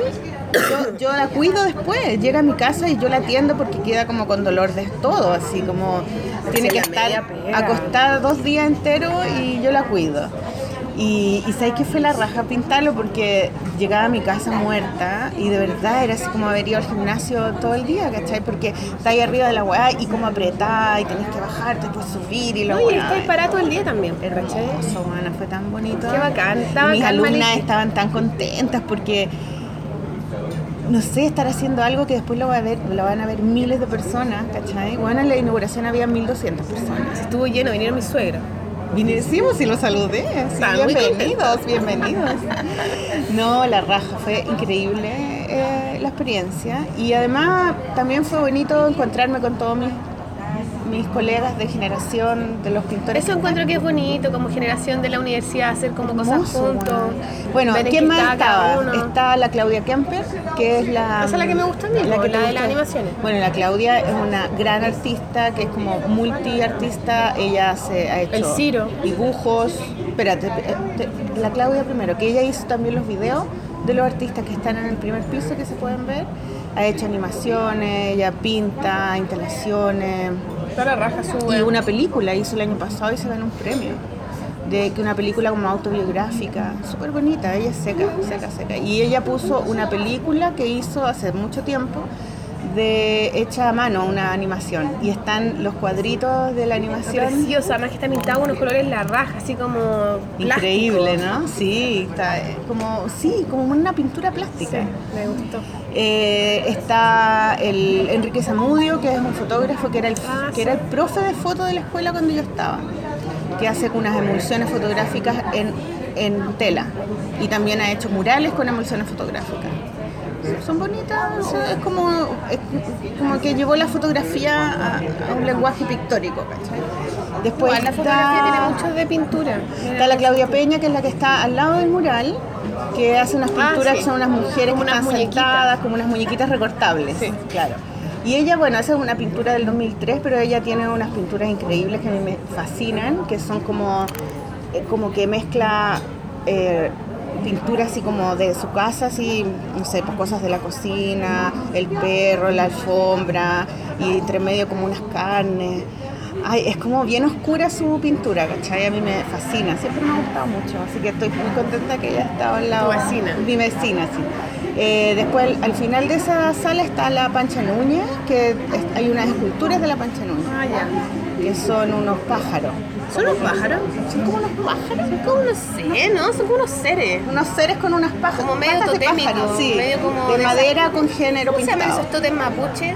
yo, yo la cuido después, llega a mi casa y yo la atiendo porque queda como con dolor de todo, así como tiene que estar acostada dos días enteros y yo la cuido. Y, y sabes que fue la raja pintarlo porque llegaba a mi casa muerta y de verdad era así como haber ido al gimnasio todo el día, ¿cachai? Porque está ahí arriba de la weá y como apretada y tenés que bajarte, después subir y la No, y weá. está ahí parado todo el día también. ¿cachai? Hermoso, bueno, fue tan bonito. Qué bacán, está Y Mis bacán, alumnas estaban tan contentas porque, no sé, estar haciendo algo que después lo, va a ver, lo van a ver miles de personas, ¿cachai? Bueno, en la inauguración había 1.200 personas. Estuvo lleno, vinieron mis suegros. Vinimos y los saludé. muy bienvenidos, bienvenidos. No, la raja, fue increíble eh, la experiencia. Y además también fue bonito encontrarme con todos mis, mis colegas de generación, de los pintores. Eso encuentro que es bonito, como generación de la universidad, hacer como cosas juntos. bueno. Bueno, ¿quién qué más estaba? Está la Claudia Kemper, que es la... Esa es la que me gusta a mí, po, te la de las animaciones. Bueno, la Claudia es una gran artista, que es como multiartista. Ella se ha hecho El Ciro. dibujos. Espérate, eh, la Claudia primero, que ella hizo también los videos de los artistas que están en el primer piso que se pueden ver. Ha hecho animaciones, ella pinta, instalaciones. Está la raja su Y una película hizo el año pasado y se ganó un premio. De que una película como autobiográfica, súper bonita, ella es seca, seca, seca. Y ella puso una película que hizo hace mucho tiempo, de hecha a mano, una animación. Y están los cuadritos de la animación. preciosa, además que está pintado con unos colores la raja, así como Increíble, plástico. ¿no? Sí, está eh, como, sí, como una pintura plástica. Sí, me gustó. Eh, está el Enrique Zamudio, que es un fotógrafo que era, el, Ah, que sí. era el profe de foto de la escuela cuando yo estaba, que hace unas emulsiones fotográficas en, en tela y también ha hecho murales con emulsiones fotográficas. Son bonitas, es como, es como que llevó la fotografía a, a un lenguaje pictórico. ¿cachai? Después la fotografía tiene mucho de pintura. Está la Claudia Peña, que es la que está al lado del mural, que hace unas Ah, pinturas sí. que son unas mujeres Como que unas están muñequitas. sentadas, como unas muñequitas recortables. Sí. claro. Y ella, bueno, esa es una pintura del 2003, pero ella tiene unas pinturas increíbles que a mí me fascinan, que son como, eh, como que mezcla eh, pintura así como de su casa, así, no sé, pues cosas de la cocina, el perro, la alfombra, y entre medio como unas carnes. Ay, es como bien oscura su pintura, ¿cachai? A mí me fascina, siempre me ha gustado mucho, así que estoy muy contenta que ella al lado. Tu vecina. Mi vecina, sí. Eh, después, al final de esa sala está la Pancha Núñez, que es- hay unas esculturas de la Pancha Núñez, Ah, ya. que son unos pájaros. ¿Son unos pájaros? Son como unos pájaros. Son como unos seres, ¿no? Son como unos seres. Unos seres con unas pajas. Como medio de totémico, pájaro, sí. medio como de de madera con género ¿Cómo se llaman pintado. esos totes mapuche?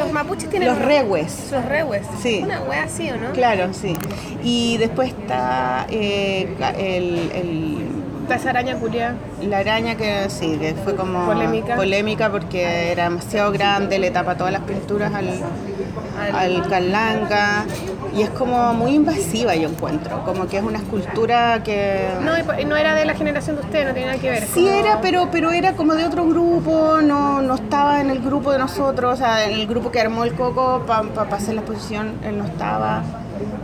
Los mapuches tienen... Los rehues. Los rehues. Sí. Una wea así, ¿o no? Claro, sí. Y después está eh, el- el Está esa araña culia. La araña que sí, que fue como Polémica. polémica porque era demasiado grande, le tapa todas las pinturas al, al y es como muy invasiva yo encuentro, como que es una escultura que... No, no era de la generación de usted, no tiene nada que ver. Sí como- era, pero, pero era como de otro grupo, no, no estaba en el grupo de nosotros, o sea, en el grupo que armó el Coco para hacer la exposición, él no estaba,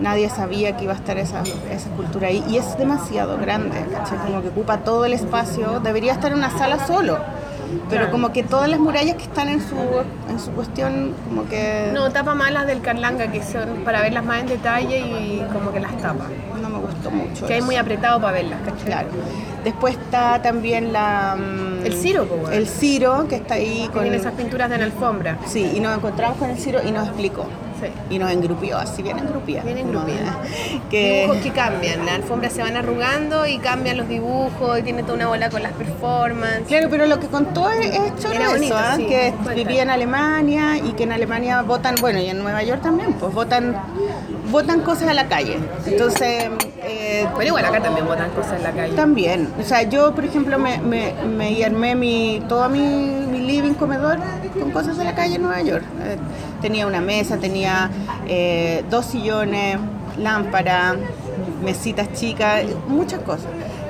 nadie sabía que iba a estar esa, esa escultura ahí, y es demasiado grande, ¿cachai? Como que ocupa todo el espacio, debería estar en una sala solo, pero como que todas las murallas que están en su, en su cuestión, como que No, tapa más las del Carlanga, que son para verlas más en detalle y como que las tapa. no me gustó mucho. Que hay eso. muy apretado para verlas, ¿cachai? Claro. Después está también la... mm, El Ciro, weón. El Ciro, que está ahí con... tiene esas pinturas de la alfombra. Sí, y nos encontramos con el Ciro y nos explicó. Sí. Y nos engrupió, así bien engrupía. Bien como, engrupida. Que... Dibujos que cambian, las alfombras se van arrugando y cambian los dibujos y tiene toda una bola con las performances. Claro, pero lo que contó es, es choro eso, bonito, ¿ah? sí. que Cuenta. vivía en Alemania y que en Alemania votan, bueno, y en Nueva York también, pues votan, votan cosas a la calle. Entonces, eh, Pero igual acá también botan cosas en la calle. también, o sea, yo por ejemplo me, me, me armé mi, todo mi, mi living comedor con cosas de la calle en Nueva York. Tenía una mesa, tenía eh, dos sillones, lámpara, mesitas chicas, muchas cosas.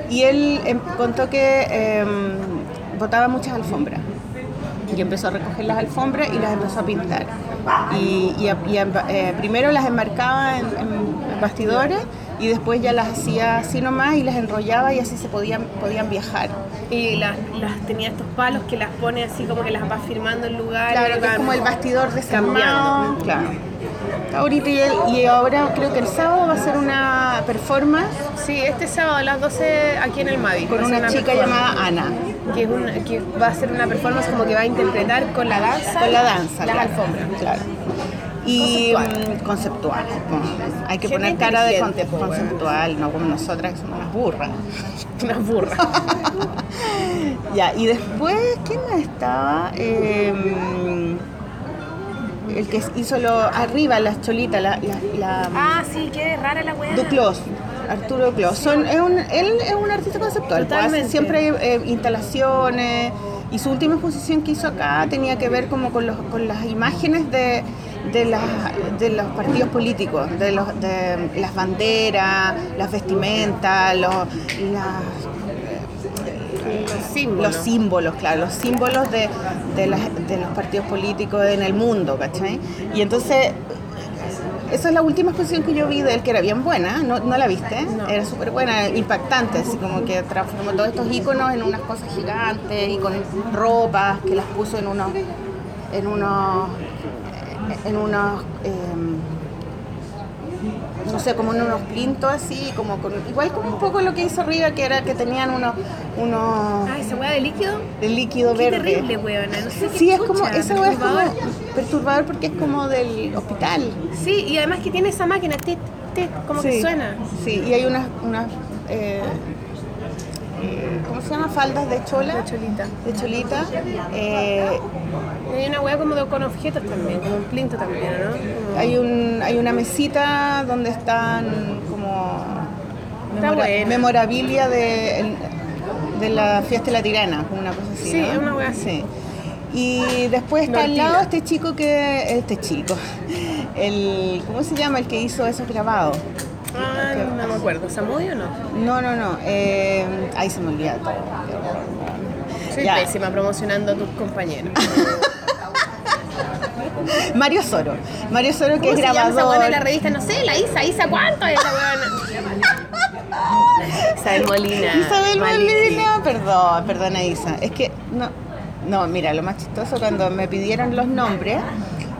Y él em, contó que em, botaba muchas alfombras. Y empezó a recoger las alfombras y las empezó a pintar. Y, eh, primero las enmarcaba en, en bastidores y después ya las hacía así nomás y las enrollaba y así se podían, podían viajar. Y las, las tenía estos palos que las pone así como que las va firmando en lugares. Claro, que es como el bastidor cambiando. Claro. Bonito y, él- y ahora creo que el sábado va a ser una performance Sí, este sábado a las 12 aquí en el Mavi. con una chica llamada Ana. Que, es una- que va a ser una performance como que va a interpretar con la danza. Con la danza. Las claro, alfombras. Claro. Y Conceptual. mm, conceptual. Mm, Hay que poner cara de weón. conceptual, no como nosotras que somos unas burras. Una burra. Ya, y después, ¿quién más estaba? Eh, el que hizo lo arriba, las cholitas, la, la, la- ah, sí, qué rara la weá. Duclos, Arturo Duclos. Son, es un, él es un artista conceptual, pues, hace siempre eh, instalaciones y su última exposición que hizo acá tenía que ver como con, los, con las imágenes de, de, las, de los partidos políticos, de, los, de las banderas, las vestimentas, los, las Los símbolos. los símbolos, claro, los símbolos de, de, las- de los partidos políticos en el mundo, ¿cachai? Y entonces, esa es la última exposición que yo vi de él, que era bien buena, ¿no, no la viste? No. Era súper buena, impactante, así como que transformó todos estos iconos en unas cosas gigantes y con ropas que las puso en unos, en unos, en unos, em, no sé, como en unos plintos así, como con, igual como un poco lo que hizo arriba, que era que tenían unos, unos Ah, esa weá de líquido. de líquido Qué verde. terrible, weona. No sé qué Sí, es como, esa weá es como perturbador. porque es como del hospital. Sí, y además que tiene esa máquina, tit, tit, como que suena. Sí, y hay unas, unas eh, eh, ¿cómo se llama? Faldas de chola. La cholita. De cholita. eh, hay una weá como de, con objetos también, como un plinto también, ¿no? Como- hay, un, hay una mesita donde están como Está buena. memorabilia de, de la fiesta de la tirana, como una cosa así. Sí, ¿no? es una wea así. Sí. Y después está al lado este chico que. Este chico. El, ¿Cómo se llama el que hizo esos grabados? Ah, no me acuerdo. ¿Samudio o no? No, no, no. Eh, ahí se me olvida todo. Soy Ya. pésima promocionando a tus compañeros. Mario Soro. Mario Soro que ¿Cómo es grabador. de la revista? No sé, la Isa, Isa, ¿cuánto es buena? Isabel Molina. Isabel. Molina, perdón, perdona Isa. Es que no, no, mira, lo más chistoso cuando me pidieron los nombres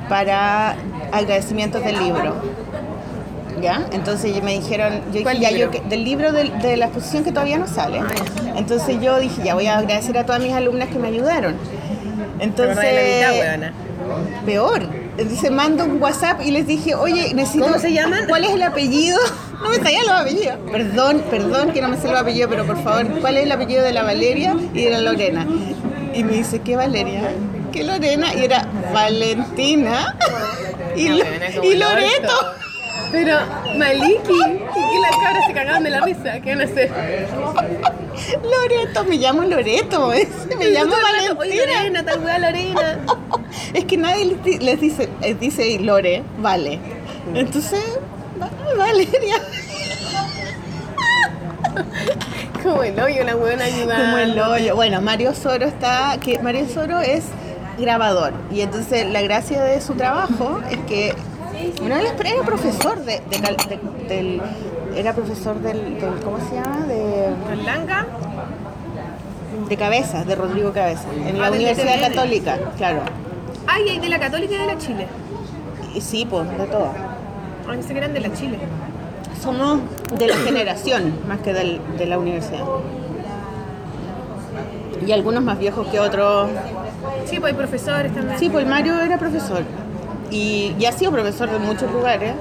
para agradecimientos del libro. ¿Ya? Entonces me dijeron, yo dije, ¿Cuál ya, libro? yo del libro del- de, la exposición que todavía no sale. Entonces yo dije, ya voy a agradecer a todas mis alumnas que me ayudaron. Entonces, la mitad, peor. Entonces mando un WhatsApp y les dije, oye, necesito. ¿Cómo se llaman? ¿Cuál es el apellido? No me sabía los apellidos. Perdón, perdón que no me sé los apellidos, pero por favor, ¿cuál es el apellido de la Valeria y de la Lorena? Y me dice, ¿qué Valeria? ¿Qué Lorena? Y era Valentina y, No, Lo- Loreto. Pero, Maliki, y que las cabras se cagaban de la risa, ¿qué van a hacer? Loreto, me llamo Loreto, es- me llamo Oye, Valentina. Lorena, tal wea Lorena. Es que nadie les, di- les dice, les dice Lore, vale. Entonces, va- Valeria. Como el hoyo, la buena ayudando. Como el hoyo. Bueno, Mario Soro está, que Mario Soro es grabador y entonces la gracia de su trabajo es que bueno, él era profesor de, de del era profesor del, del- ¿cómo se llama? de Langa, De Cabeza, de Rodrigo Cabeza, en la Ah, Universidad. Católica, claro. Ay, hay de la Católica y de la Chile. Y sí, pues, de todo. Ay, pensé que eran de la Chile. Somos de la generación más que del- de la universidad. Y algunos más viejos que otros. Sí, pues hay profesores también. Sí, pues Mario era profesor. Y, y ha sido profesor de muchos lugares.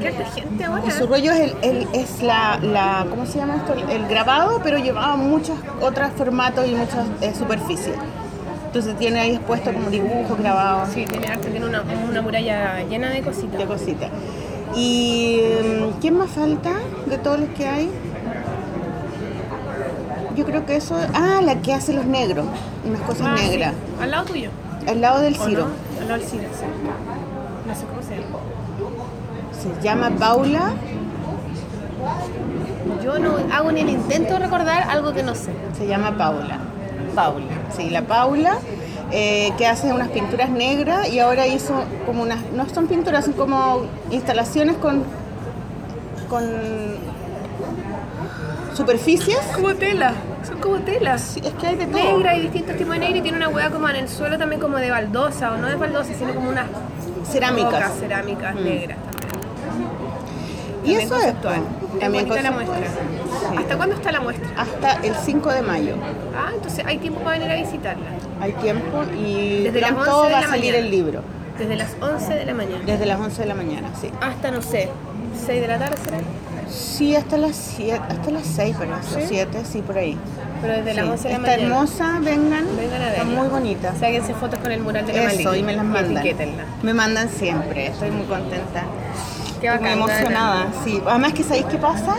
Qué gente ahora. Y su rollo es, el, el- es la, la, ¿cómo se llama esto? El grabado, pero llevaba muchos otros formatos y muchas eh, superficies. Entonces tiene ahí expuesto como dibujos grabados. Sí, tiene arte, tiene una, una muralla llena de cositas. de cositas. ¿Y mm, quién más falta de todos los que hay? Yo creo que eso. Ah, la que hace los negros, unas cosas Ah, sí, negras. Al lado tuyo. Al lado del ¿o Ciro. no? Del Ciro, sí. No sé cómo se llama. Se llama Paula. Yo no hago ni el intento de recordar algo que no sé. Se llama Paula. Paula. Sí, la Paula. eh, que hace unas pinturas negras y ahora hizo como unas. No son pinturas, son como instalaciones con. con. superficies. Como tela. Son como telas. Es que hay de todo. Negra y distintos tipos de negra y tiene una hueá como en el suelo también como de baldosa o no de baldosa, sino como unas Cerámicas. cerámicas Mm. negras. Y También eso es. conceptual. Es También la muestra. Sí. ¿Hasta cuándo está la muestra? hasta el 5 de mayo. Ah, entonces hay tiempo para venir a visitarla. Hay tiempo y Desde las pronto 11 de va a salir el libro. Desde las 11 de la mañana Desde las 11 de la mañana, sí. hasta, no sé, 6 de la tarde será. Sí, hasta las 7, hasta las 6, pero ¿Sí? 7, sí, por ahí. Pero desde Sí. las 11 de la Está mañana. hermosa, vengan. Vengan a Está muy bonita. Sáquense fotos con el mural de la Eso, Maliki y me las mandan. Me mandan siempre, estoy muy contenta. Qué bacán. muy emocionada, sí. Además que sabéis qué pasa,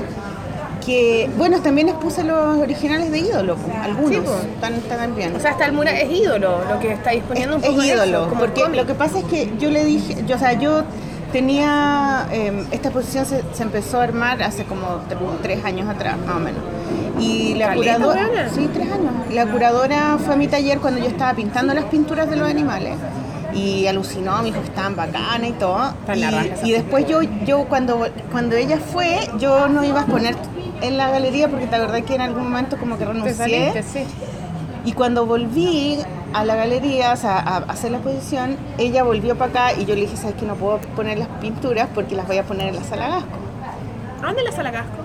que, bueno, también expuse los originales de ídolo, algunos, Sí, pues. están, están bien. O sea, hasta el mural es ídolo, lo que estáis poniendo un es poco de ídolo, eso, porque cómic. lo que pasa es que yo le dije, yo, o sea, yo tenía, eh, esta exposición se, se empezó a armar hace como tre- tres años atrás, más o menos. Y la curadora, sí, tres años. La curadora fue a mi taller cuando yo estaba pintando las pinturas de los animales y alucinó, me dijo que estaban bacanas y todo. Y, la y después yo, yo cuando, cuando ella fue, yo no iba a exponer en la galería porque te acordás que en algún momento como que renuncié. saliste, sí. Y cuando volví a la galería, o sea, a hacer la exposición, ella volvió para acá y yo le dije, ¿sabes que no puedo poner las pinturas porque las voy a poner en la sala Gasco? ¿A dónde la sala casco?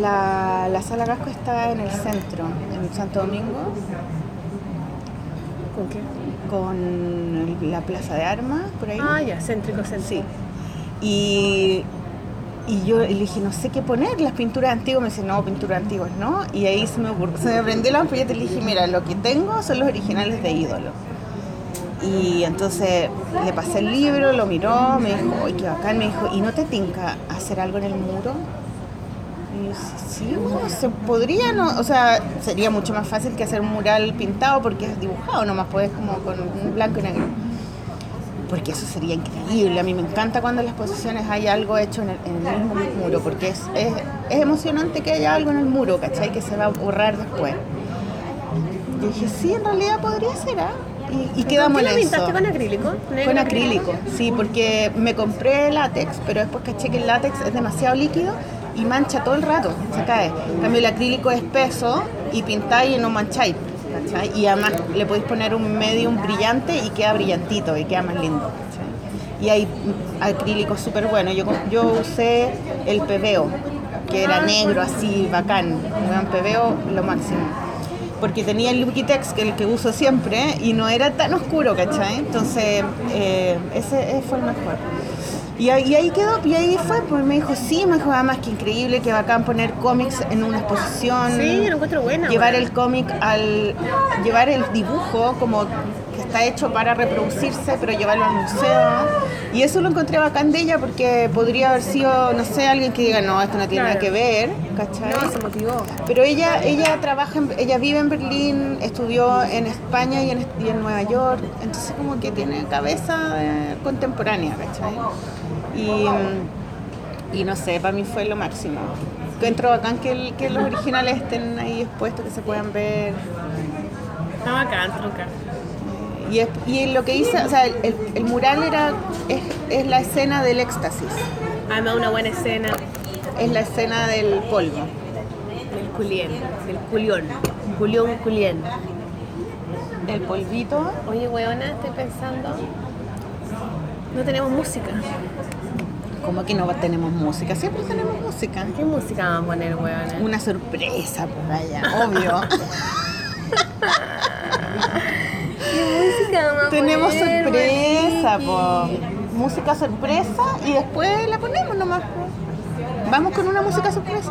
La, la sala Gasco está en el centro, en Santo Domingo, ¿Con qué? con el- la Plaza de Armas, por ahí. Ah, ya, céntrico, céntrico. Sí. Y, y yo le dije, no sé qué poner, las pinturas antiguas. Me dice, no, pinturas antiguas, ¿no? Y ahí se me, ocurrió, se me prendió la ampolleta y le dije, mira, lo que tengo son los originales de ídolo. Y entonces le pasé el libro, lo miró, me dijo, ¡ay, qué bacán! Me dijo, ¿y no te tinca hacer algo en el muro? Y yo, sí, bueno, se podría, ¿no? O sea, sería mucho más fácil que hacer un mural pintado porque es dibujado, nomás puedes como con un blanco y negro porque eso sería increíble. A mí me encanta cuando en las exposiciones hay algo hecho en el, en el mismo muro, porque es, es, es emocionante que haya algo en el muro, ¿cachai? Que se va a borrar después. Yo dije, sí, en realidad podría ser, ¿ah? Y, y quedamos ¿Qué en lo eso. pintaste con acrílico? ¿Negro Con acrílico, sí, porque me compré látex, pero después caché que el látex es demasiado líquido y mancha todo el rato, se cae. En cambio, el acrílico es espeso y pintáis y no mancháis, ¿cachai? Y además le podéis poner un medium brillante y queda brillantito y queda más lindo, ¿cachai? Y hay acrílicos súper buenos. Yo, yo usé el pebeo, que era negro así, bacán. Un pebeo, lo máximo porque tenía el Liquitex, que es el que uso siempre, y no era tan oscuro, ¿cachai? Entonces, eh, ese fue el mejor. Y, ahí- y ahí quedó, y ahí fue, pues me dijo, sí, me dijo, además que increíble, que bacán poner cómics en una exposición. Sí, lo encuentro buena. Llevar el cómic al. llevar el dibujo como está hecho para reproducirse, pero llevarlo al museo. Y eso lo encontré bacán de ella porque podría haber sido, no sé, alguien que diga, no, esto no tiene nada que ver, ¿cachai? No, se motivó. Pero ella, ella trabaja, en- ella vive en Berlín, estudió en España y en, y en Nueva York, entonces como que tiene cabeza eh, contemporánea, ¿cachai? Y, y no sé, para mí fue lo máximo. Encuentro bacán que, el- que los originales estén ahí expuestos, que se puedan ver. Está bacán, truca. Y, es- y lo que hice, o sea, el, el- mural era, es, es la escena del éxtasis, Además, una buena escena. es la escena del polvo. Del culien, del culión. Culión, culien. El polvito. Oye, weona, estoy pensando. No tenemos música. Como que no tenemos música? Siempre tenemos música. ¿Qué música vamos a poner, weona? Una sorpresa por allá, obvio. ¿Qué música vamos a tenemos poner, sorpresa, po. Música sorpresa y después la ponemos nomás. po. ¿Vamos con una música sorpresa?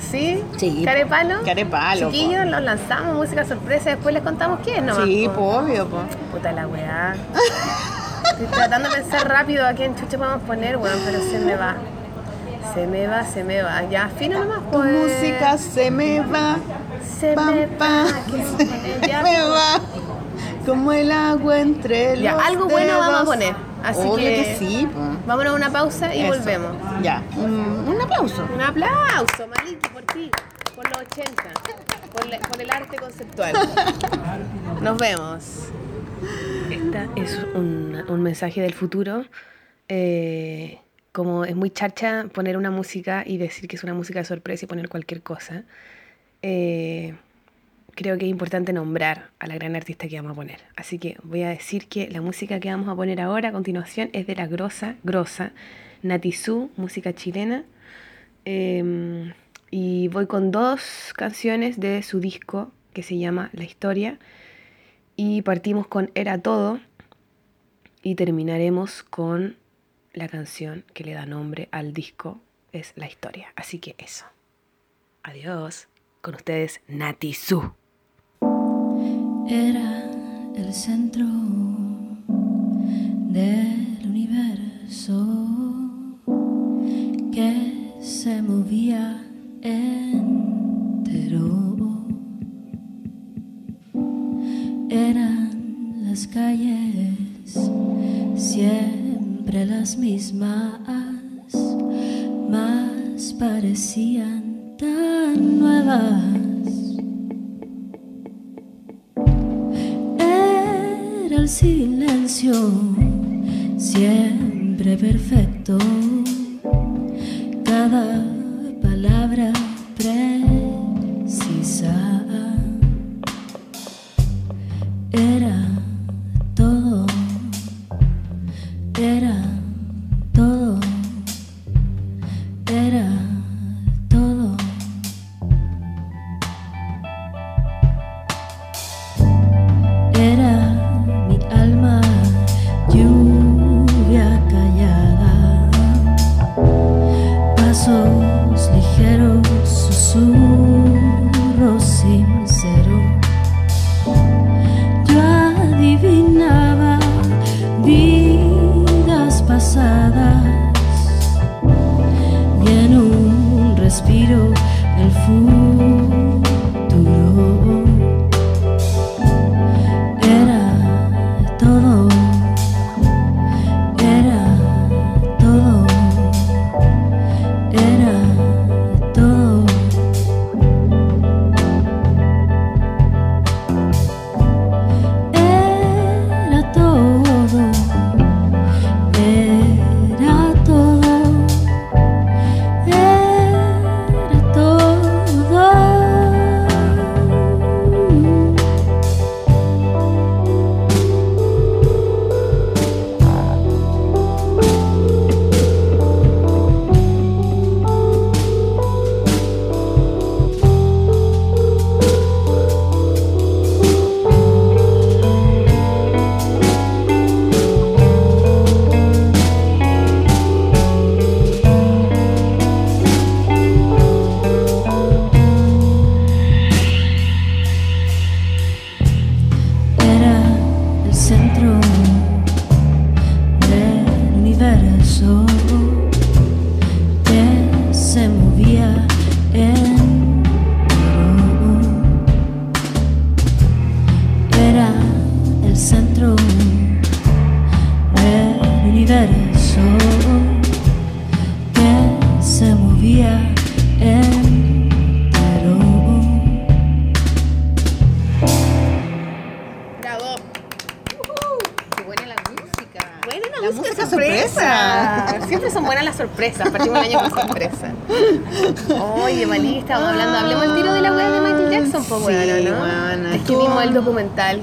¿Sí? Sí. ¿Carepalo? Carepalo, Chiquillos, los lanzamos, música sorpresa, después les contamos quién nomás. sí, po. po, obvio, po. Puta la weá. Estoy tratando de pensar rápido a quién chucha podemos poner, weón, pero se me va. Se me va, se me va. Ya, fino nomás, Tu pues. música se me va, se pam, me pam, va. ¿Qué vamos a se Ya, me va. Como el agua entre Ya, los algo bueno vamos a poner. Así Obvio que- que sí. Vámonos a una pausa y Eso. volvemos. Ya, un, un aplauso. Un aplauso, Maliki, por ti, por los 80, por, la- por el arte conceptual. Nos vemos. Esta es un, un mensaje del futuro. Eh, como es muy charcha poner una música y decir que es una música de sorpresa y poner cualquier cosa, eh, creo que es importante nombrar a la gran artista que vamos a poner. Así que voy a decir que la música que vamos a poner ahora a continuación es de la grosa, grosa, Natizú, música chilena. Eh, y voy con dos canciones de su disco que se llama La Historia. Y partimos con Era Todo y terminaremos con la canción que le da nombre al disco, es La Historia. Así que eso. Adiós. Con ustedes, Nati Su. Era el centro del universo que se movía entero. Eran las calles siempre las mismas, más parecían tan nuevas. Silencio, siempre perfecto. Cada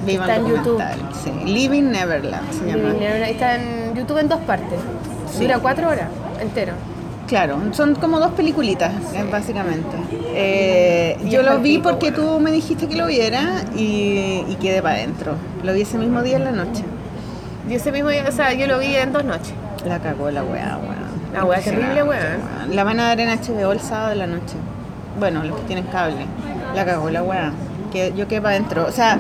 Viva está el en YouTube. Sí. Living Neverland se llama. Living Neverland. Está en YouTube en dos partes. Sí. Dura cuatro horas entero. Claro, son como dos peliculitas, eh, básicamente. Eh, yo lo vi porque tú me dijiste que lo viera y, y quedé para adentro. Lo vi ese mismo día en la noche. Y ese mismo día, o sea, yo lo vi en dos noches. La cagó la weá, weón. La weá terrible, weón. La van a dar en HBO el sábado de la noche. Bueno, los que tienen cable. La cagó la weá. Que yo quedé para adentro. O sea,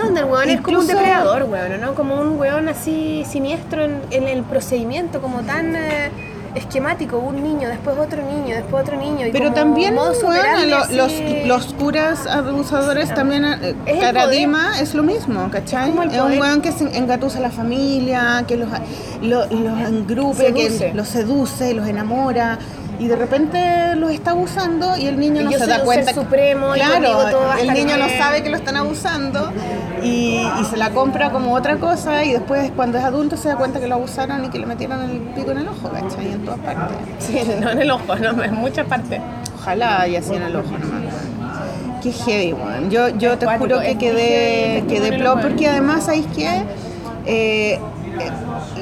¿Qué onda el weón? Es como un depredador, weón, ¿no? Como un weón así siniestro en, en el procedimiento, como tan eh, esquemático. Un niño, después otro niño, después otro niño. y pero también lo- los, los curas abusadores también, eh, Es es lo mismo, ¿cachai? Es un weón que se engatusa a la familia, que los, lo- los engrupe, Seduce. que los seduce, los enamora. Y de repente los está abusando y el niño Y no yo se soy da un cuenta. ser supremo y claro, conmigo todo el niño no bien. sabe que lo están abusando y, y se la compra como otra cosa y después cuando es adulto se da cuenta que lo abusaron y que le metieron el pico en el ojo, ¿cachai? En todas partes. Sí, no en el ojo, no, en muchas partes. Ojalá haya sido en el ojo nomás. Qué heavy, weón. Yo, yo te juro que quedé, quedé plop porque además, ¿sabéis qué? Eh, eh,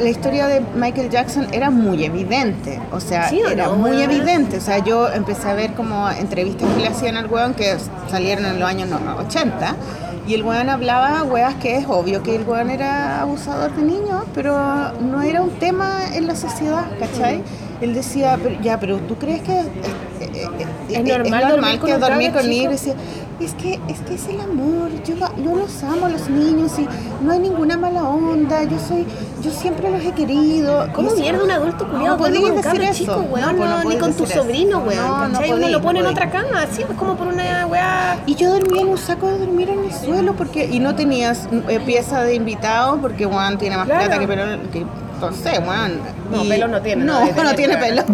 la historia de Michael Jackson era muy evidente, o sea, ¿Sí o era no, muy evidente, o sea, yo empecé a ver como entrevistas que le hacían al weón que salieron en los años no, 80 y el weón hablaba weas que es obvio que el weón era abusador de niños, pero no era un tema en la sociedad, ¿cachai? Él decía, pero, ya, pero ¿tú crees que es, ¿Es normal dormir que dormir con niños? Decía, es que, es que es el amor, yo, yo los amo a los niños y no hay ninguna mala onda, yo soy, yo siempre los he querido. ¿Cómo mierda un adulto culiado No podías decir eso. chico, weón? No, no No, ni con tu sobrino, weón. No. Uno lo pone en otra cama, así, es como por una weá. Y yo dormía en un saco de dormir en el suelo porque y no tenías eh, pieza de invitado porque Juan tiene más Claro. plata que pelo que no sé, Juan. No, Y- pelo no tiene, No, no tiene weón. pelo.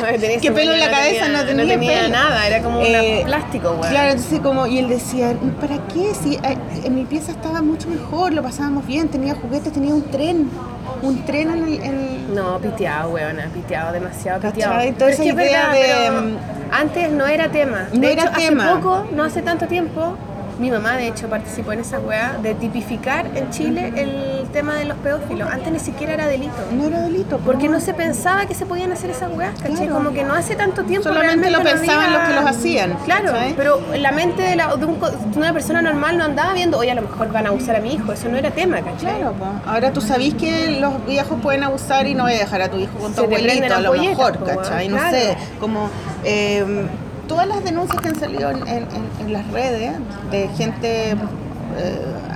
No, ese pelo en la weón, cabeza no tenía, No tenía pelo. nada, era como un Eh, plástico, weón. Claro, entonces como, y él decía, ¿para qué? Si eh, en mi pieza estaba mucho mejor, lo pasábamos bien, tenía juguetes, tenía un tren, un tren en el... en- No, piteado, weona, piteado, demasiado ¿Cachai? piteado. Entonces, Pero es que es idea verdad, de, pero mm, antes no era tema. No de era hecho, tema. hace poco, no hace tanto tiempo, mi mamá de hecho participó en esa weá de tipificar en Chile el tema de los pedófilos. Antes ni siquiera era delito. No era delito. Porque no se pensaba que se podían hacer esas weas, ¿cachai? Claro. Como que no hace tanto tiempo Solamente lo no pensaban había- los que los hacían, Claro, pero la mente de, la- de un de una persona normal no andaba viendo, oye, a lo mejor van a abusar a mi hijo, eso no era tema, ¿cachai? Claro, po. ahora tú sabís que los viejos pueden abusar y no voy a dejar a tu hijo con tu Se abuelito, a lo mejor, ¿cachai? No claro. sé, como eh, todas las denuncias que han salido en, en- en- en las redes de gente eh,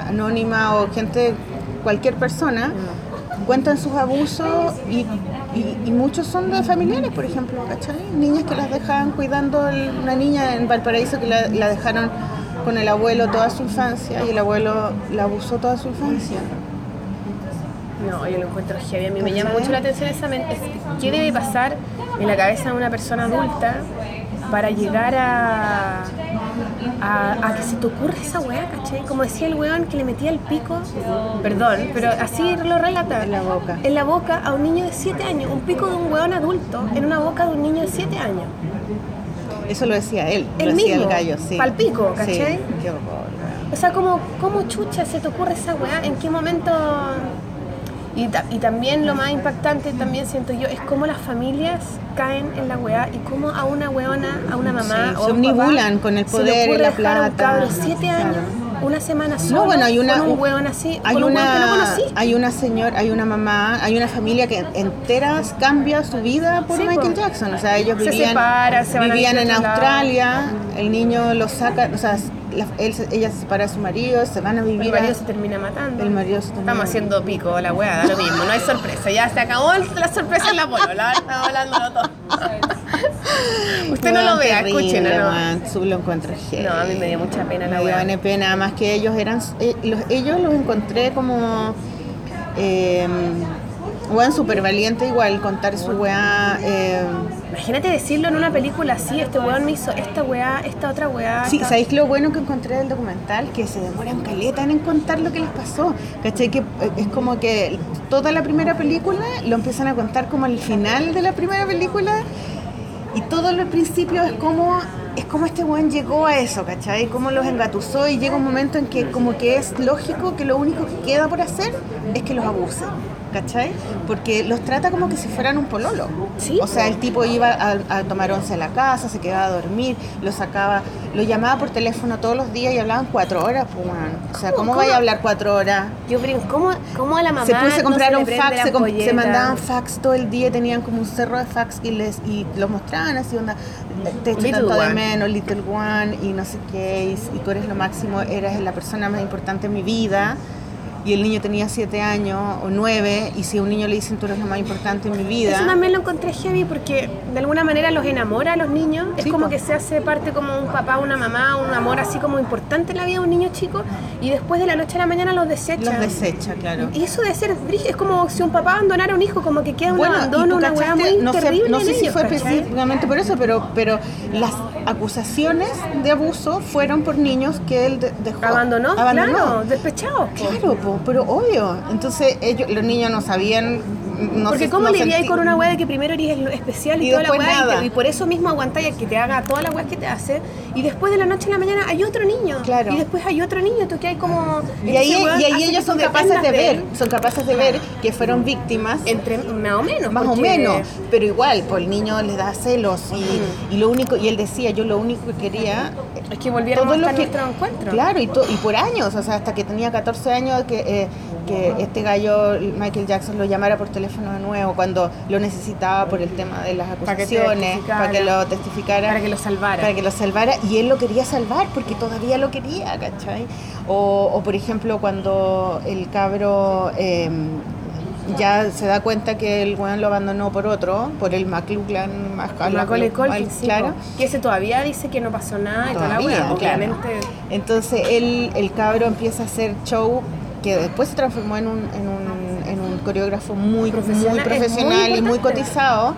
anónima o gente, cualquier persona, cuentan sus abusos y, y- y muchos son de familiares, por ejemplo, ¿cachai? Niñas que las dejaban cuidando, el- una niña en Valparaíso que la, la dejaron con el abuelo toda su infancia y el abuelo la abusó toda su infancia. No, yo lo encuentro heavy. A mí me llama mucho la atención esa mente. ¿Qué debe pasar en la cabeza de una persona adulta para llegar a, a, a que se te ocurra esa weá, ¿cachai? Como decía el weón que le metía el pico, perdón, pero así lo relata. En la boca. En la boca a un niño de 7 años. Un pico de un weón adulto en una boca de un niño de 7 años. Eso lo decía él, El lo decía mismo, el gallo, sí. palpico, ¿cachai? Sí, qué horror. O sea, como, ¿cómo chucha se te ocurre esa weá? ¿En qué momento? Y, ta- y también lo más impactante, también siento yo, es cómo las familias caen en la weá y cómo a una weona, a una mamá Sí, o se omnibulan con el poder y la dejar a un plata. cabro siete años, una semana solo, No, bueno, hay una con un weón así, hay con un weón que no una conocí. hay una señora, hay una mamá, hay una familia que enteras cambia su vida por Sí, Michael. Jackson, o sea, ellos Se vivían se vivían en lado. Australia, el niño lo saca, o sea, la- él ella se separa de su marido, se van a vivir El marido a- se termina matando. el marido se termina- Estamos haciendo pico, la weá, da lo mismo, no hay sorpresa. Ya se acabó la sorpresa en la polola, estamos hablándolo todo. Usted no lo vea, escúchenlo. ¿no? lo encuentro. No, a mí me dio mucha pena la Me dio weá. Pena, además que ellos eran, eh, los- ellos los encontré como, eh, weón, súper valiente igual, contar su weá, eh, Imagínate decirlo en una película así, este weón me hizo esta weá, esta otra weá. Sí, esta- ¿sabéis lo bueno que encontré del documental? Que se demoran caleta en contar lo que les pasó. ¿Cachai? Que eh, es como que toda la primera película lo empiezan a contar como al final de la primera película y todo el principio es como es como este buen llegó a eso, ¿cachai? Cómo los engatusó y llega un momento en que como que es lógico que lo único que queda por hacer es que los abuse. ¿Cachai? Porque los trata como que si fueran un pololo. Sí, O sea, el tipo iba a, a tomar once a la casa, se quedaba a dormir, lo sacaba, lo llamaba por teléfono todos los días y hablaban cuatro horas, pues. O sea, ¿cómo, ¿Cómo? vaya a hablar cuatro horas? Yo pregunto, ¿cómo, ¿cómo a la mamá se puso a no comprar le un fax, se, com- se mandaban fax todo el día, tenían como un cerro de fax y les y los mostraban así, onda, te echo tanto de One. menos, Little One, y no sé qué, y, y tú eres lo máximo, eres la persona más importante en mi vida. Y el niño tenía siete años o nueve, y si a un niño le dicen tú eres lo más importante en mi vida, Eso también lo encontré heavy porque de alguna manera los enamora a los niños. Es como que se hace parte como un papá, una mamá, un amor así como importante en la vida de un niño chico y después de la noche a la mañana los desecha. los desecha, claro. Y eso de ser es como si un papá abandonara a un hijo, como que queda un Bueno, abandono, una cachaste, muy no sé, terrible no sé en si ellos, fue ¿cachai? específicamente por eso, pero, pero las acusaciones de abuso fueron por niños que él de- dejó. Abandonó, Abandonó. claro, despechados. po. Claro, po, pero obvio. Entonces ellos, los niños no sabían. No Porque sé- cómo no lidiáis con una weá de que primero eres especial y, Y toda la weá y, y por eso mismo aguantáis a que te haga toda la weá que te hace y después de la noche a la mañana hay otro niño Claro. y después hay otro niño, tú que hay como... Y ahí, ese weón y ahí ellos son capaces de ver, él, son capaces de ver que fueron víctimas. Entre, más o menos. más o menos, pero igual, pues el niño le da celos y, y lo único, y él decía, yo lo único que quería Es que volviéramos que nuestro encuentro. Claro, y, to- y por años, o sea, hasta que tenía 14 años que, eh, que este gallo, Michael Jackson, lo llamara por teléfono de nuevo cuando lo necesitaba por el tema de las Para que te acusaciones, para que, lo testificara. Para que lo salvara. Para que lo salvara, y él lo quería salvar porque todavía lo quería, ¿cachai? O, o, por ejemplo, cuando el cabro... eh, ya se da cuenta que el weón lo abandonó por otro, por el McLuhan, Macaulay Culkin, sí, claro. que ese todavía dice que no pasó nada y toda la Todavía, claro. Entonces él, el cabro empieza a hacer show que después se transformó en un, en un coreógrafo muy Profesional, muy es muy profesional y muy cotizado.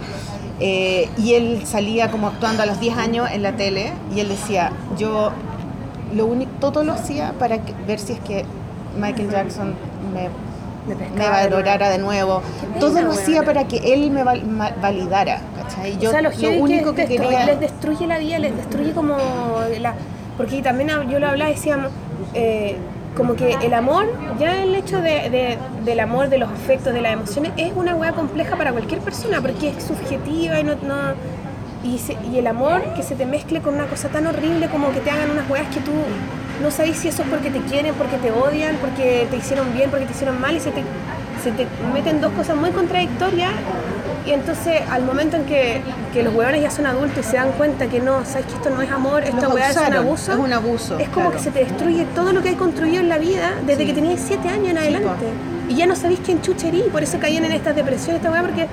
Eh, y él salía como actuando a los 10 años en la tele y él decía, yo lo único, todo lo hacía para que- ver si es que Michael Jackson me, Me valorara de nuevo. Todo lo hacía para que él me val- validara. ¿cachai? Yo o sea, lo, único que, quería... les destruye la vida, les destruye como la... Porque también yo lo hablaba y decíamos, eh, como que el amor, ya el hecho de, de- del amor, de los afectos, de las emociones, es una weá compleja para cualquier persona, porque es subjetiva y no... y, se- y el amor que se te mezcle con una cosa tan horrible como que te hagan unas weas que tú no sabes si eso es porque te quieren, porque te odian, porque te hicieron bien, porque te hicieron mal y se te, se te meten dos cosas muy contradictorias y entonces al momento en que, que los huevones ya son adultos y se dan cuenta que no, sabes que esto no es amor, esta weá es un abuso, es un abuso, es como claro. que se te destruye todo lo que hay construido en la vida desde Sí. que tenías siete años en Sí, adelante. y ya no sabéis quién chucherí, por eso caían en estas depresiones, esta weá, porque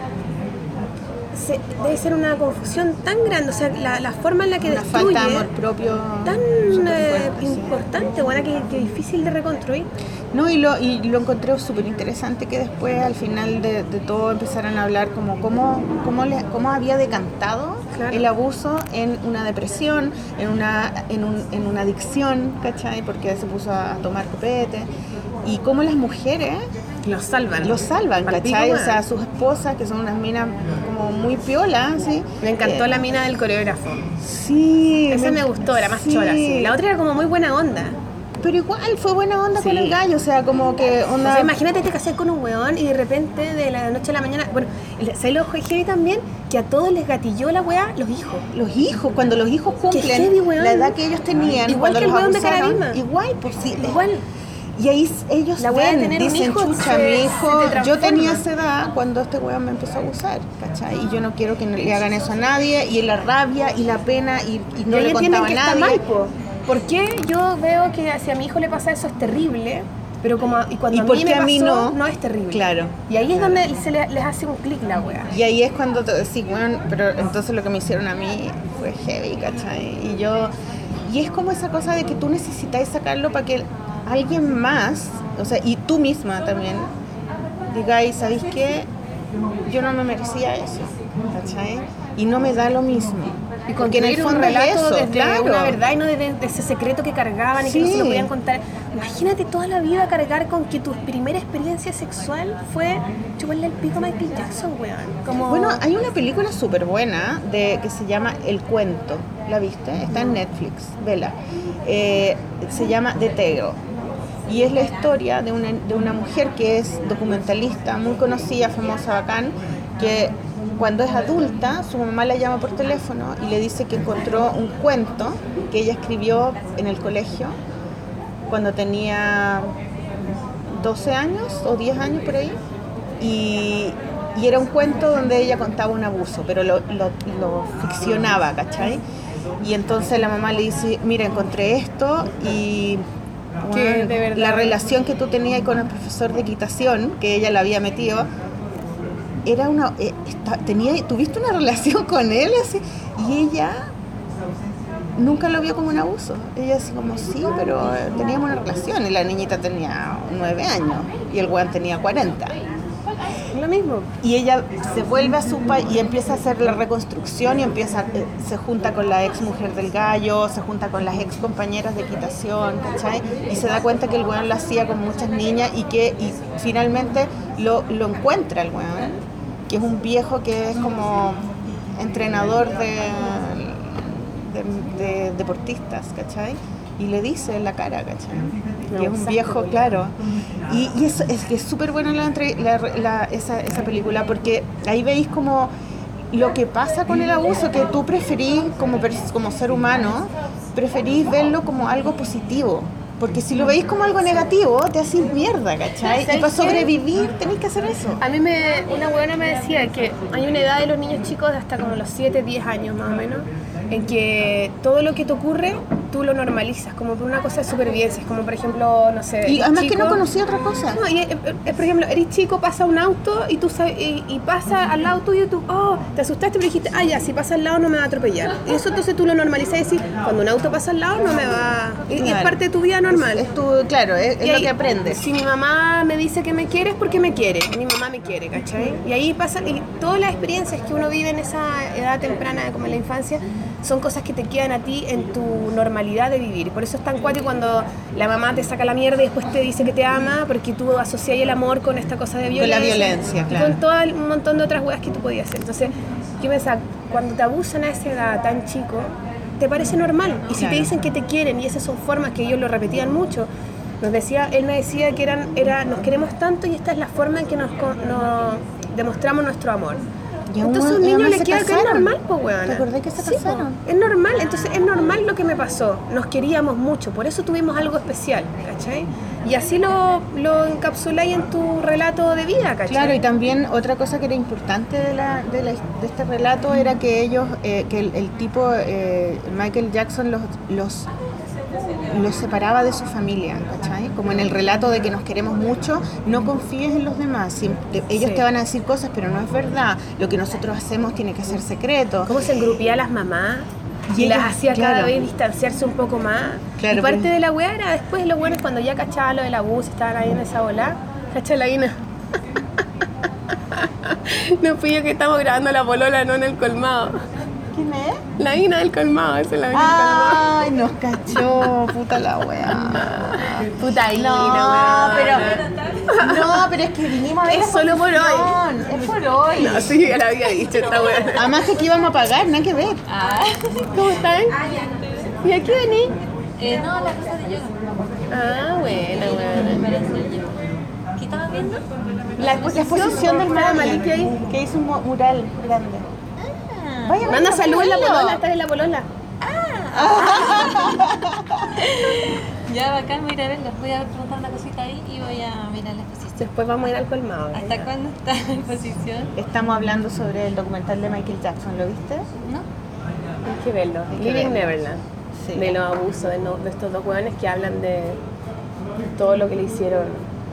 se- debe ser una confusión tan grande, o sea, la, la forma en la que Una destruye falta de amor propio tan fuerte, sí. importante, buena, que, que difícil de reconstruir. No, y lo, y lo encontré súper interesante que después, al final de, de todo, empezaran a hablar como cómo, cómo, le- cómo había decantado Claro. el abuso en una depresión, en una, en, un- en una adicción, ¿cachai? Porque se puso a tomar copete. Y cómo las mujeres Los salvan. lo salvan, ¿cachai? O sea, sus esposas, que son unas minas como muy piolas, ¿sí? Me encantó Eh, la mina del coreógrafo. Sí. Esa me gustó, era más chola, sí. La otra era como muy buena onda. Pero igual fue buena onda con el gallo, o sea, como que O onda... sea, imagínate te casas con un weón y de repente de la noche a la mañana. Bueno, ¿sabes lo heavy también? Que a todos les gatilló la weá los hijos. Los hijos, cuando los hijos cumplen heavy, la edad que ellos tenían, Igual cuando que el los weón de Carabima. igual, pues sí. Igual. Y ahí ellos La ven, tener dicen, hijo chucha, se- mi hijo, yo transforma". tenía esa edad cuando este weón me empezó a abusar, ¿cachai? Y yo no quiero que le hagan eso a nadie, y la rabia y la pena, y, y no y le contaba que está nadie. mal, po. ¿Por qué yo veo que si a mi hijo le pasa eso es terrible? Pero como y cuando ¿Y a mí me a mí pasó, no? es terrible. Claro. Y ahí es donde se le- les hace un clic la weá. Y ahí es cuando te decís, bueno, pero entonces lo que me hicieron a mí fue heavy, ¿cachai? Y yo, y es como esa cosa de que tú necesitas sacarlo para que alguien más, o sea, y tú misma también, digáis, ¿sabéis qué? Yo no me merecía eso, ¿cachai? Y no me da lo mismo. Y en el un fondo es relato eso, desde claro. una verdad y no desde de ese secreto que cargaban y que no se lo Sí. podían contar. Imagínate toda la vida cargar con que tu primera experiencia sexual fue chuparle el pico a Michael Jackson, weón. Como... Bueno, hay una película súper buena de, que se llama El Cuento. ¿La viste? Está en Netflix, vela. Eh, se llama The Tale. Y es la historia de una, de una mujer que es documentalista, muy conocida, famosa, bacán, que cuando es adulta, su mamá la llama por teléfono y le dice que encontró un cuento que ella escribió en el colegio cuando tenía 12 años o 10 años por ahí. Y, y era un cuento donde ella contaba un abuso, pero lo, lo- lo ficcionaba, ¿cachai? Y entonces la mamá le dice, mira, encontré esto y Que la relación que tú tenías con el profesor de equitación, que ella la había metido, era una eh, esta- tenía tuviste una relación con él así y ella nunca lo vio como un abuso. Ella así como sí pero eh, teníamos una relación y la niñita tenía nueve años y el weón tenía 40 lo mismo. y ella se vuelve a su país y empieza a hacer la reconstrucción y empieza eh, se junta con la ex mujer del gallo se junta con las ex compañeras de equitación ¿cachai? y se da cuenta que el weón lo hacía con muchas niñas y que y finalmente lo, lo encuentra el weón que es un viejo que es como entrenador de, de, de deportistas ¿cachai? y le dice en la cara ¿cachai? que es un viejo claro y, y eso es que es súper buena la, la- la- esa, esa película porque ahí veis como lo que pasa con el abuso, que tú preferís como, como ser humano, preferís verlo como algo positivo. Porque si lo veis como algo negativo, te haces mierda, ¿cachai? Y ¿Sabes para sobrevivir tenéis que hacer eso. A mí me, una buena me decía que hay una edad de los niños chicos de hasta como los 7, 10 años más o menos, en que todo lo que te ocurre tú lo normalizas, como por una cosa de supervivencia, es como por ejemplo, no sé, Y además que no chico- conocí otra cosa. No, y, eh, eh, por ejemplo, eres chico, pasa un auto y tú sabes, y, y pasa al lado tuyo y tú, oh, te asustaste, pero dijiste, ah, ya, si pasa al lado no me va a atropellar. Y eso entonces tú lo normalizas y decís, cuando un auto pasa al lado no me va... Y, y es Claro. parte de tu vida normal. Es tu, claro, es, lo que aprendes. Si mi mamá me dice que me quiere es porque me quiere. Mi mamá me quiere, ¿cachai? Y ahí pasa, y todas las experiencias que uno vive en esa edad temprana, como en la infancia, son cosas que te quedan a ti en tu normalidad de vivir. Por eso es tan cuático cuando la mamá te saca la mierda y después te dice que te ama, porque tú asocias el amor con esta cosa de Con violencia. la violencia, y. Con todo un montón de otras weas que tú podías hacer. Entonces, yo pensaba, cuando te abusan a esa edad tan chico, te parece normal. Y si Claro. te dicen que te quieren, y esas son formas que ellos lo repetían mucho, nos decía, él me decía que eran, era, nos queremos tanto y esta es la forma en que nos demostramos nuestro amor. Y Entonces a un niño le queda que es normal, pues weón. ¿Te que se casaron? Es normal, entonces es normal lo que me pasó. Nos queríamos mucho, por eso tuvimos algo especial, ¿cachai? Y así lo, lo encapsuláis en tu relato de vida, ¿cachai? Claro, y también otra cosa que era importante de, la, de, la- de este relato era que ellos, eh, que el, el tipo, eh, Michael Jackson, los, los, los separaba de su familia, ¿cachai? Como en el relato de que nos queremos mucho, no confíes en los demás. Ellos Sí. te van a decir cosas, pero no es verdad. Lo que nosotros hacemos tiene que ser secreto. cómo se engrupía a las mamás y, Y las hacía cada vez distanciarse un poco más. Claro, y parte de la weá era después lo bueno es cuando ya cachaba lo del abuso, estaban ahí en esa bola. ¿Cachai la guina? no fui yo que estamos grabando la polola, no en el colmado. ¿Quién es? La guina del colmado, esa es la guina del colmado. Ay, nos cachó, puta la weá. Puta guina, No, pero. No, pero es que vinimos a ver. Es solo por hoy. Es por hoy. No, sí, ya la había dicho esta weá. Además que aquí íbamos a pagar, nada que ver. ¿Cómo están? ¿Y aquí vení? Eh, no, la cosa de yoga. Ah, buena, buena. Para hacer yoga. ¿Qué estabas viendo? La La exposición del Estaba Mali, Maliki que hizo un mu- mural grande. Vaya, Manda vaya, salud en la polola, estás en la polola. Ya, bacán, voy a ir a verla. Voy a preguntar una cosita ahí y voy a mirar la exposición. Después vamos a ir al colmado. ¿Hasta cuándo está la exposición? Estamos hablando sobre el documental de Michael Jackson, ¿lo viste? ¿No? Hay que verlo. Hay que Living verlo. Neverland. Sí. De los abusos de, no- de estos dos hueones que hablan de todo lo que le hicieron.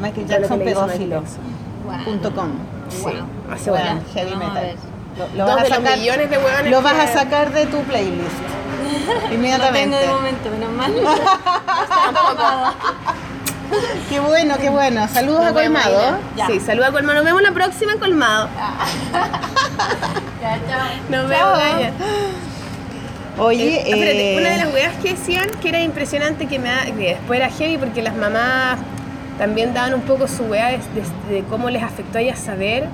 Michael Jackson que le hizo Michael pedófilo. Jackson. Punto com. Sí, hace Bueno, heavy metal. Lo, lo Dos vas de a los sacar, millones de hueones lo vas que- a sacar de tu playlist. Inmediatamente. tengo de momento, menos mal. Qué bueno, qué bueno. Saludos a Colmado. Sí, saluda a Colmado. Nos vemos la próxima en Colmado. Ya, chao. Nos Chao. vemos, Gaya. Oye, Eh, espérate, eh, una de las weas que decían que era impresionante, que, me que después era heavy porque las mamás también daban un poco su wea de, de- de cómo les afectó a ellas saber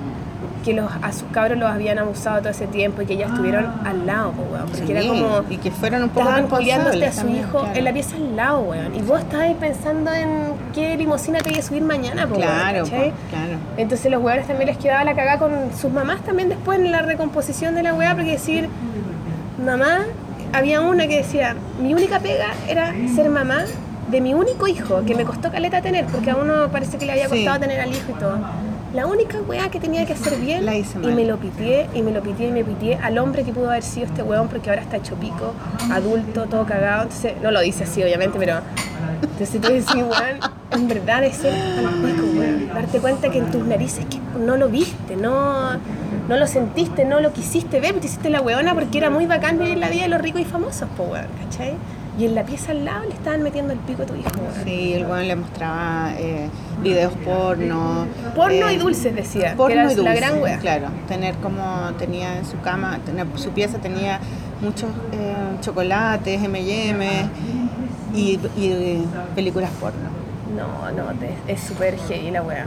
que los, a sus cabros los habían abusado todo ese tiempo y que ellas estuvieron al lado, weón, porque sí, era como... y que fueron un poco Estaban culiándote a su también, hijo claro. en la pieza al lado, weón. Y vos estabas ahí pensando en qué limosina te iba a subir mañana, po, Claro, ¿cachai? po, claro. Entonces los weones también les quedaba la cagada con sus mamás también después en la recomposición de la weá, porque decir, mamá, había una que decía, mi única pega era ser mamá de mi único hijo, que me costó caleta tener, porque a uno parece que le había Sí. costado tener al hijo y todo. La única weá que tenía que hacer bien, La hice y me lo pitié, y me lo pitié, y me pitié al hombre que pudo haber sido este weón, porque ahora está hecho pico, adulto, todo cagado. Entonces, no lo dice así, obviamente, pero. Entonces tú decís, weón, en verdad es ser al pico, weón. Darte cuenta que en tus narices que no lo viste, no, no lo sentiste, no lo quisiste ver, te hiciste la weona porque era muy bacán vivir la vida de los ricos y famosos, po, weón, ¿cachai? Y en la pieza al lado le estaban metiendo el pico a tu hijo. Sí, el weón le mostraba eh, videos porno. Porno eh, y dulces, decía, que Porno era y la dulces, gran wea. Claro, tener como tenía en su cama, tener, su pieza tenía muchos eh, chocolates, M&M y, y, eh, películas porno. No, no, te- es súper heavy la wea.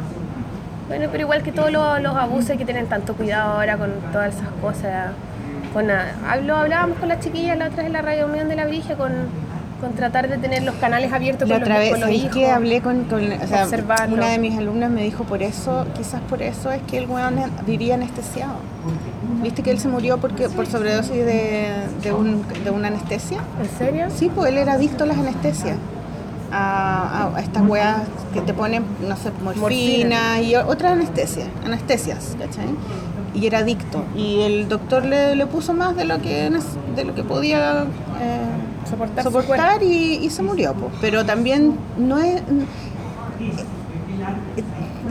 Bueno, pero igual que todos los, los abusos hay que tener tanto cuidado ahora con todas esas cosas. Con, hablo, hablábamos con las chiquillas la otra vez en la radio Unión de la Brilla con, con tratar de tener los canales abiertos La con otra los, vez, con los ¿sabéis hijos. que hablé con, con- o sea, observarlo. una de mis alumnas me dijo por eso, quizás por eso es que el weón vivía anestesiado. ¿Viste que él se murió porque por sobredosis de, de, un, de una anestesia? ¿En serio? Sí, pues él era adicto a las anestesias. A, a- a estas weas que te ponen, no sé, morfina, Morfina. y otras anestesias, anestesias, ¿cachai? Y era adicto. Y el doctor le, le puso más de lo que, de lo que podía eh, Soportar soportar y, y se murió. pues. Pero también no es...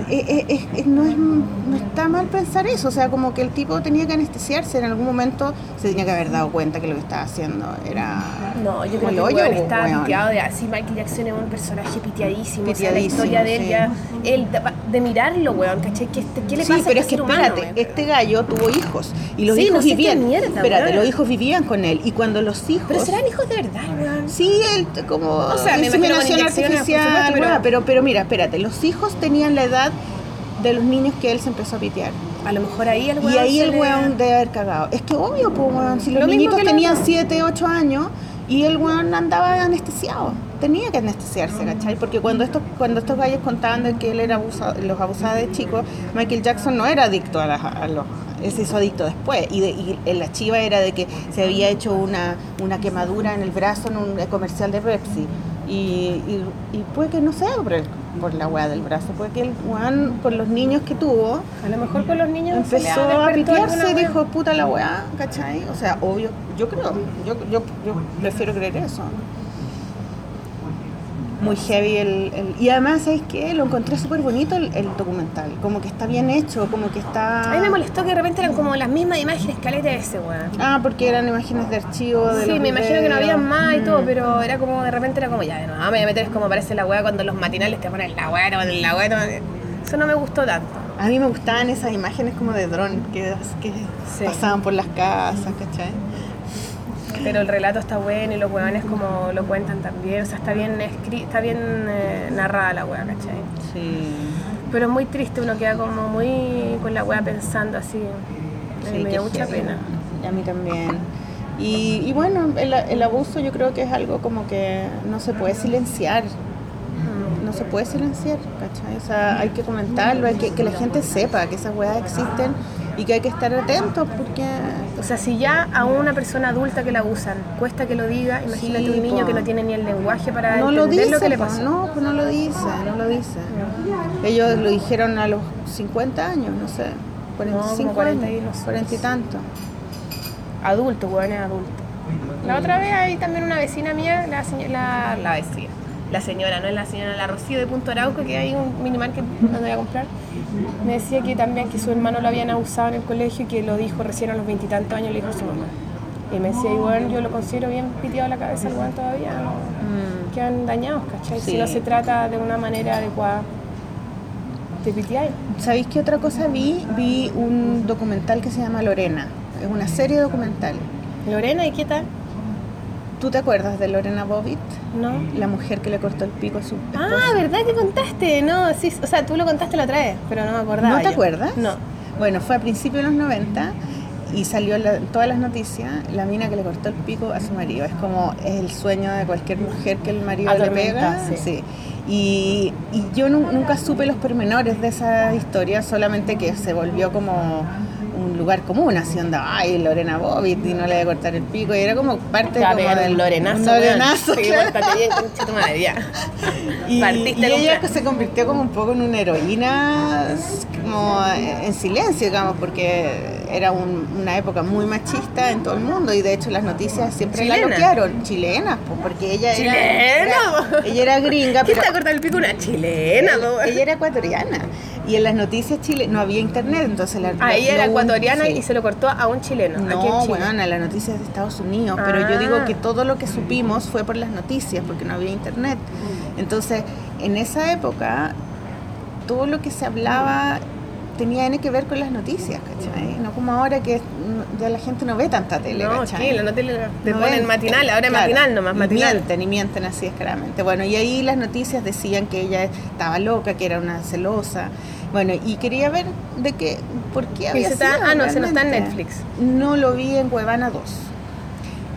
eh, eh, eh, eh, no, es, no está mal pensar eso, o sea, como que el tipo tenía que anestesiarse, en algún momento se tenía que haber dado cuenta que lo que estaba haciendo era No, yo creo que el hoyo, weón. piteado de así. Michael Jackson es un personaje piteadísimo. O sea, la Piteadísimo, historia de él sí. ya. Él, de, de mirarlo, weón, ¿cachai? ¿Qué, este- qué le Sí, pasa pero a es que este ser humano, espérate, este gallo tuvo hijos y los Sí, hijos no sé qué vivían. mierda, espérate, weón. los hijos vivían con él y cuando los hijos Pero serán hijos de verdad, weón. Sí, él como O sea, inseminación artificial, pero- pero... pero mira, espérate, los hijos tenían la edad de los niños que él se empezó a pitear. A lo mejor ahí el weón. Y ahí el le- weón debe haber cagado. Es que obvio, pues, weón, si los Lo niñitos que tenían otros. 7, 8 años y el weón andaba anestesiado. Tenía que anestesiarse, ¿cachai? Porque cuando estos, cuando estos gallos contaban de que él era abusado, los abusaba de chicos, Michael Jackson no era adicto a, las- a los... Él se hizo adicto después. Y, de- y en la chiva era de que se había hecho una, una quemadura en el brazo en un comercial de Pepsi. Y, y, y puede que no sea por, el- por la weá del brazo, puede que el weón, por los niños que tuvo, A lo mejor con los niños empezó a pitearse, weá. dijo puta la weá, ¿cachai? O sea, obvio, yo creo, yo, yo, yo prefiero creer eso. Muy heavy el, el- Y además, ¿sabes qué? Lo encontré súper bonito el, el documental, como que está bien hecho, como que está... A mí me molestó que de repente eran como las mismas imágenes caleta de ese, weón. Ah, porque eran imágenes de archivo de Sí, me imagino que no había más y todo, Mm. pero era como de repente era como ya, no, me voy a meter es como parece la weá cuando los matinales te ponen la weá, ponen la weá, Eso no me gustó tanto. A mí me gustaban esas imágenes como de dron que, que Sí. pasaban por las casas, ¿cachai? Pero el relato está bueno y los weones como lo cuentan también. O sea, está bien escri está bien eh, narrada la weá, ¿cachai? Sí. Pero es muy triste, uno queda como muy con la weá pensando así. Sí, me dio mucha heavy. pena. A mí también. Y, y bueno, el, el abuso yo creo que es algo como que no se puede silenciar. Mm. No se puede silenciar, ¿cachai? O sea, hay que comentarlo, hay que que la gente sepa que esas weas existen y que hay que estar atentos porque... O sea, si ya a una persona adulta que la abusan cuesta que lo diga, imagínate Sí, un niño po. que no tiene ni el lenguaje para No entender lo dice, lo que le pasó. no, pues no lo dice, no lo dice. Ellos lo dijeron a los 50 años, no sé, 45 40 y años, no sé. 40 y tanto. Adulto, weón, es adulto. La otra vez hay también una vecina mía, la, la, la vecina, la señora, no es la señora, la Rocío de Punto Arauco, que hay un minimarket donde voy a comprar. Me decía que también que su hermano lo habían abusado en el colegio y que lo dijo recién a los veintitantos años, le dijo a su mamá. Y me decía, igual yo lo considero bien piteado la cabeza weón todavía, no- quedan dañados, ¿cachai? Si no se trata de una manera adecuada, te piteáis. ¿Sabéis qué otra cosa vi? Vi un documental que se llama Lorena. Es una serie documental. Lorena, ¿y qué tal? ¿Tú te acuerdas de Lorena Bobbitt? ¿No? La mujer que le cortó el pico a su esposo. Ah, ¿verdad que contaste? No, sí, o sea, tú lo contaste la otra vez, pero no me acordaba. ¿No te yo. acuerdas? No. Bueno, fue a principios de los 90 y salió en todas las noticias la mina que le cortó el pico a su marido. Es como es el sueño de cualquier mujer que el marido le pega. Atormentarse. Y, y yo nu- nunca supe los pormenores de esa historia, solamente que se volvió como un lugar común, así onda, ay, Lorena Bobbitt y no le voy a cortar el pico, y era como parte como del lorenazo. un lorenazo, claro. bien, madre, ya. Y, y ella se convirtió como un poco en una heroína como en silencio, digamos, porque era un- una época muy machista en todo el mundo y de hecho las noticias siempre la Chilena. bloquearon, chilenas, pues, porque ella era, Chilena, era- ella era gringa, ¿Quién te cortar el pico? Una chilena, weón. ella era ecuatoriana y en las noticias chile no había internet, entonces la Ah, ella lo era un- ecuatoriana sí. y se lo cortó a un chileno. aquí en No, Chile. bueno, las noticias de Estados Unidos, pero yo Ah. digo que todo lo que supimos fue por las noticias, porque no había internet. Entonces, en esa época, todo lo que se hablaba tenía N que ver con las noticias, ¿cachai? No como ahora que ya la gente no ve tanta tele, No, ¿cachai? ¿qué? La no te, No ponen ven. matinal, ahora es Claro. matinal nomás, Y matinal. mienten, y mienten así descaradamente. Bueno, y ahí las noticias decían que ella estaba loca, que era una celosa. Bueno, y quería ver de qué, por qué había se está- sido ah, no, ese no está en. Netflix. No lo vi en Cuevana 2.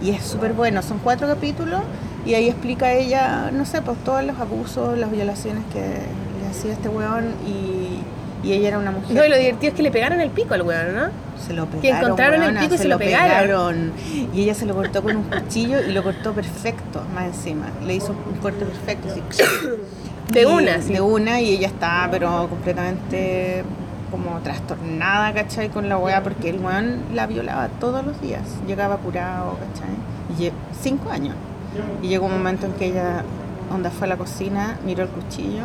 Y es súper bueno, son cuatro capítulos y ahí explica ella, no sé, pues todos los abusos, las violaciones que le hacía este weón y, y ella era una mujer. No, y lo divertido es que le pegaron el pico al weón, ¿no? Se lo pegaron. Que encontraron el pico y se lo pegaron. Y ella se lo cortó con un cuchillo y lo cortó perfecto, más encima. Le hizo un corte perfecto. así. De Y- una, sí. De una y ella estaba, pero completamente como trastornada, ¿cachai? Con la weá, porque el weón la violaba todos los días. Llegaba curado, ¿cachai? Y cinco años. Y llegó un momento en que ella, onda, fue a la cocina, miró el cuchillo,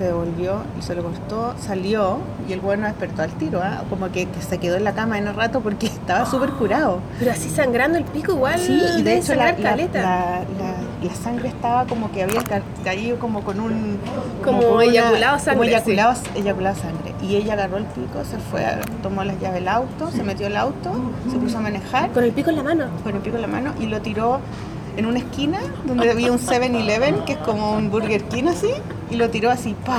se devolvió y se lo cortó, salió y el weón no despertó al tiro, ¿ah? Como que, que se quedó en la cama en el rato porque estaba súper curado. Pero así sangrando el pico igual. Sí, y de hecho la, la, caleta. la- la- sangre estaba como que había ca- caído como con un... Como una- eyaculado sangre, Como sí. eyaculado, eyaculado sangre. Y ella agarró el pico, se fue, tomó las llaves del auto, se metió al auto, se puso a manejar Con el pico en la mano. con el pico en la mano y lo tiró en una esquina donde había un 7-Eleven, que es como un Burger King así, y lo tiró así, pa.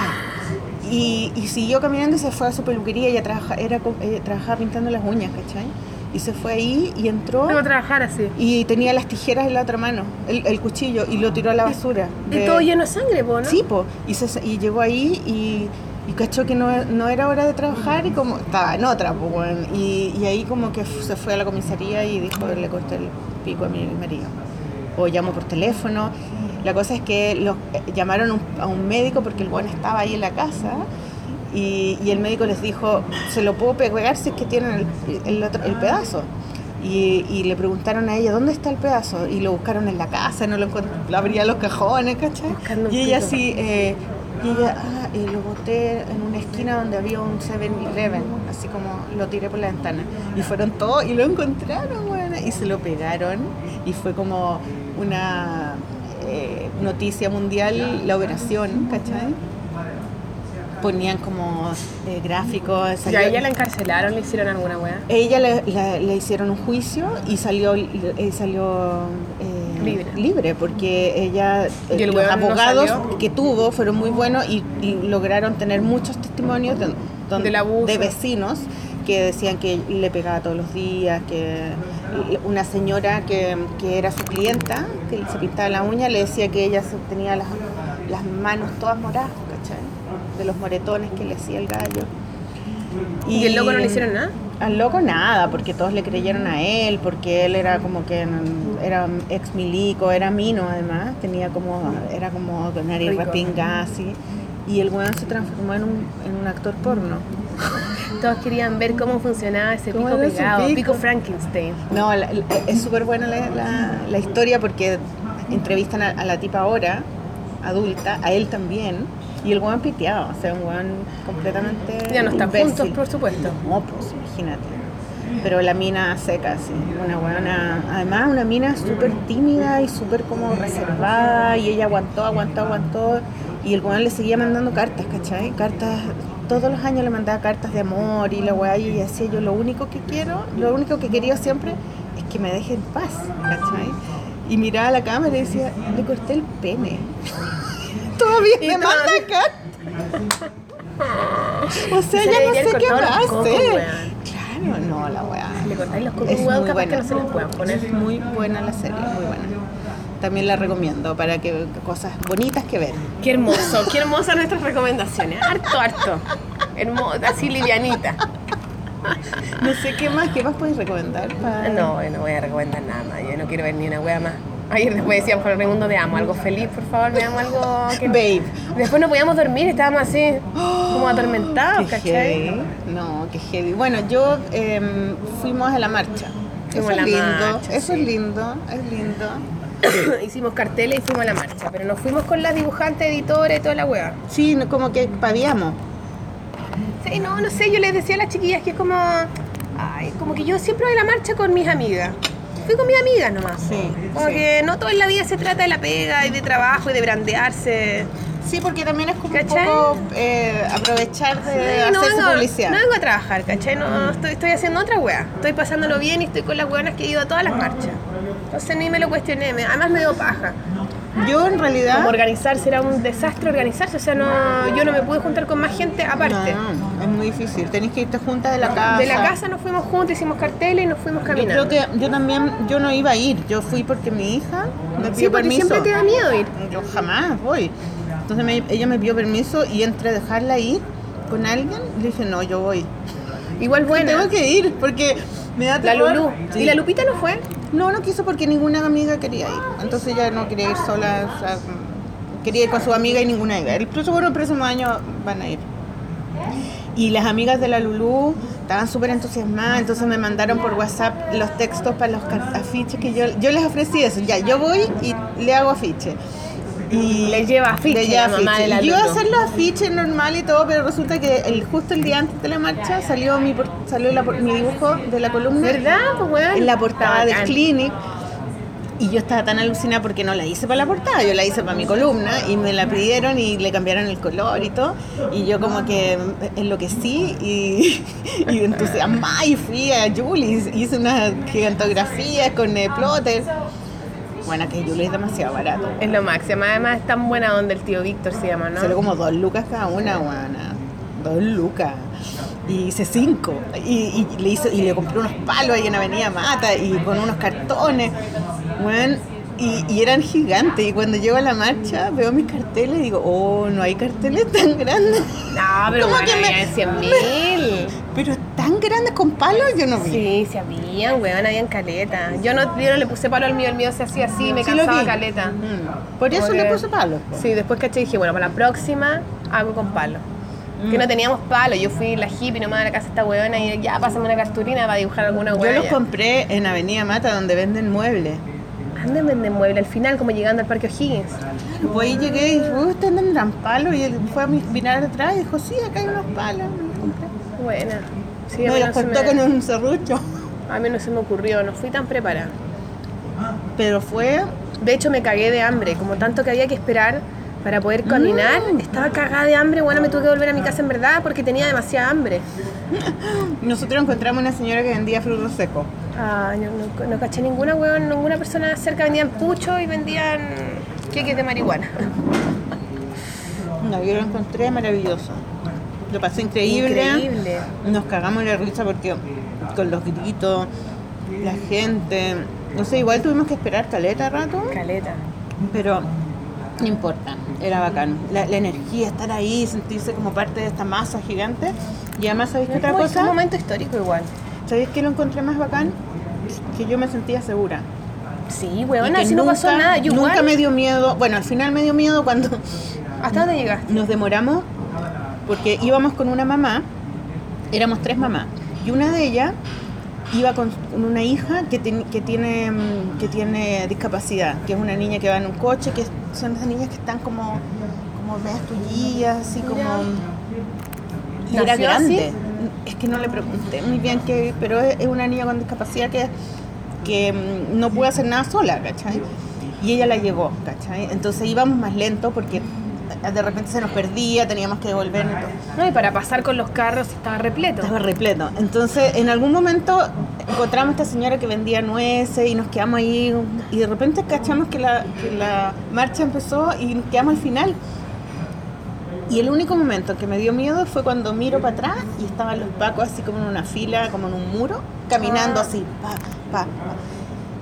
Y, y siguió caminando y se fue a su peluquería, ella, trabaja, era, ella trabajaba pintando las uñas, ¿cachai? Y se fue ahí y entró Tengo trabajar así. y tenía las tijeras en la otra mano, el, el cuchillo, y lo tiró a la basura. Y de- todo lleno de sangre, po, ¿no? Sí, po. Y, se- y llegó ahí y, y cachó que no, no era hora de trabajar y como estaba en otra, po, weón. y, y ahí como que se fue a la comisaría y dijo le corté el pico a mi marido. O llamó por teléfono. La cosa es que los, eh, llamaron un- a un médico porque el weón estaba ahí en la casa y, y el médico les dijo, se lo puedo pegar si es que tienen el, el otro- el pedazo. Y, y le preguntaron a ella, ¿dónde está el pedazo? Y lo buscaron en la casa, no lo encontraron, abría los cajones, ¿cachai? Y ella así, eh, y ella, ah, eh, lo boté en una esquina donde había un 7-Eleven, así como lo tiré por la ventana. Y fueron todos y lo encontraron, bueno, y se lo pegaron. Y fue como una eh, noticia mundial la operación, ¿cachai? Ponían como eh, gráficos. ¿Y a ella la encarcelaron, le hicieron alguna weá? ella le, la- le hicieron un juicio y salió, eh, salió eh, Libre. libre porque ella, eh, ¿Y el los no abogados que tuvo fueron muy buenos y, y lograron tener muchos testimonios de, don- Del abuso. de vecinos que decían que le pegaba todos los días, que una señora que, que era su clienta, que se pintaba la uña, le decía que ella tenía las, las manos todas moradas, ¿cachai? De los moretones que le hacía el gallo. ¿Y el loco no le hicieron nada? Al loco nada, porque todos le creyeron a él, porque él era como que era ex milico, era mino además, tenía como, era como nariz repingada así. Y el weón se transformó en un, en un actor porno. Todos querían ver cómo funcionaba ese ¿Cómo pico pegado, pico? pico Frankenstein. No, la- la- es súper buena la, la- la historia porque entrevistan a, a la tipa ahora, adulta, a él también, y el weón piteado, o sea, un weón completamente. Ya no están imbécil. juntos, por supuesto. No, pues imagínate. Pero la mina seca, sí. Una buena. Además, una mina súper tímida y súper como reservada. Y ella aguantó, aguantó, aguantó. Y el weón le seguía mandando cartas, ¿cachai? Cartas. Todos los años le mandaba cartas de amor y la weá. Y decía: Yo lo único que quiero, lo único que quería siempre es que me deje en paz, ¿cachai? y miraba a la cámara y decía, le corté el pene. Todavía me manda acá. O sea, Se ya no sé qué va a hacer. no, la weá. Le cortáis los cocos capaz que buena. no se les puedan poner. Es muy buena la serie, muy buena. También la recomiendo para que cosas bonitas que ver. Qué hermoso, qué hermosas nuestras recomendaciones. Harto, harto. Hermosa, así livianita. No sé qué más, qué más puedes recomendar. No, yo no voy a recomendar nada más. Yo no quiero ver ni una wea más. Ayer después decíamos con el Raimundo, veamos algo feliz, por favor, veamos algo que... Babe. Después no podíamos dormir, estábamos así, como atormentados, Qué ¿cachai? heavy. No, qué heavy. Bueno, yo em, fuimos a la marcha. Fuimos eso a la es lindo, marcha, eso sí. es lindo, es lindo. Hicimos carteles y fuimos a la marcha, pero nos fuimos con las dibujantes, editores y toda la wea. Sí, no- como que paviamos. Sí, no, no sé, yo les decía a las chiquillas que es como... Ay, como que yo siempre voy a la marcha con mis amigas. Fui con mis amigas nomás. Sí, Como sí. que no todo en la vida se trata de la pega y de trabajo y de brandearse. Sí, porque también es como ¿Cachai? un poco eh, aprovechar de Sí, no, hacer su publicidad. no vengo a trabajar, ¿cachai? No, estoy, estoy haciendo otra wea. Estoy pasándolo bien y estoy con las weonas que he ido a todas las marchas. Entonces ni me lo cuestioné, me- además me dio paja. Yo en realidad... Como organizarse era un desastre organizarse, o sea, no, yo no me pude juntar con más gente aparte. No, es muy difícil. Tenéis que irte juntas de la casa. De la casa nos fuimos juntos, hicimos carteles y nos fuimos Yo caminando. creo que yo también, yo no iba a ir. Yo fui porque mi hija me pidió Sí, porque permiso. siempre te da miedo ir. Yo jamás voy. Entonces me- ella me pidió permiso y entre dejarla ir con alguien, le dije, no, yo voy. Igual buena. Tengo que ir porque me da La terror. Lulu. Sí. ¿Y la Lupita no fue? No, no quiso porque ninguna amiga quería ir. Entonces ella no quería ir sola. o sea, quería ir con su amiga y ninguna amiga. El bueno, el próximo año van a ir. Y las amigas de la Lulú estaban súper entusiasmadas, entonces me mandaron por WhatsApp los textos para los afiches que yo, yo les ofrecí eso. Ya, yo voy y le hago afiche. Y Le lleva afiche le lleva la mamá afiche. yo iba a hacer los afiches normal y todo, pero resulta que el, justo el día antes de la marcha salió mi, por- salió la por- mi dibujo de la columna ¿Verdad? Pues en la portada de. Clinic. Y yo estaba tan alucinada porque no la hice para la portada, yo la hice para mi columna y me la pidieron y le cambiaron el color y todo. Y yo como que enloquecí y, y entusiasmada y fui a Julie, hice unas gigantografías con eh, plotter. Bueno, que Julie es demasiado barato. Es lo máximo. Además es tan buena onda el tío Víctor se llama, ¿no? Salió como dos lucas cada una, guana. Dos lucas. Y hice cinco. Y, y le hizo, y le compré unos palos ahí en Avenida Mata y con unos cartones. Bueno, y, y eran gigantes. Y cuando llego a la marcha, veo mis carteles y digo, oh, no hay carteles tan grandes. No, pero ¿Cómo bueno, que me- habían 100 mil. Pero tan grandes con palos yo no vi. Sí, se habían, weón, habían caleta. Yo no, yo no le puse palo al mío, el mío se hacía así, me Sí cansaba caleta. Mm. Por eso le puse palos. Sí, después caché y dije, bueno, para la próxima hago con palo. Que no teníamos palo, yo fui la hippie nomás a la casa de esta weona y ya pásame una cartulina para dibujar alguna Yo weá. los compré en Avenida Mata donde venden muebles. ¿Dónde venden mueble? Al final, como llegando al Parque O'Higgins. Pues ahí llegué y dije, "Uy, ¿ustedes tendrán palos? Y él fue a mi- mirar atrás y dijo, sí, acá hay unos palos. Buena. Sí, No, los no cortó me- con un serrucho. A mí no se me ocurrió, no fui tan preparada. Pero fue, De hecho, me cagué de hambre, como tanto que había que esperar para poder caminar. Mm. Estaba cagada de hambre, bueno, me tuve que volver a mi casa en verdad porque tenía demasiada hambre. nosotros encontramos una señora que vendía frutos secos. Ah, no, no- no caché ninguna, weón, ninguna persona cerca vendían pucho y vendían queques de marihuana. No, yo lo encontré maravilloso. Lo pasé increíble. Increíble. Nos cagamos de risa porque con los gritos, la gente. No sé, igual tuvimos que esperar caleta rato, Caleta. pero no importa, era bacán. La, la energía, estar ahí, sentirse como parte de esta masa gigante. Y además, ¿sabéis qué otra como- es un cosa? momento histórico igual. ¿Sabéis qué lo encontré más bacán? Que yo me sentía segura. Sí, weón, así no pasó nunca- nada. Yo nunca igual. me dio miedo. Bueno, al final me dio miedo cuando ¿Hasta dónde llegaste? nos demoramos porque íbamos con una mamá, éramos tres mamás, y una de ellas iba con una hija que, ten- que, tiene, mm, que tiene discapacidad, que es una niña que va en un coche, que son esas niñas que están como, como medias así como... Y era grande. Es que no le pregunté muy bien qué, pero es una niña con discapacidad que, que mm, no puede hacer nada sola, ¿cachai? Y ella la llevó, ¿cachai? Entonces íbamos más lento porque de repente se nos perdía, teníamos que devolver. No, y para pasar con los carros estaba repleto. Estaba repleto. Entonces, en algún momento encontramos a esta señora que vendía nueces y nos quedamos ahí y de repente cachamos que la, que la marcha empezó y nos quedamos al final. Y el único momento que me dio miedo fue cuando miro para atrás y estaban los pacos así como en una fila, como en un muro, caminando así, pa, pa, pa.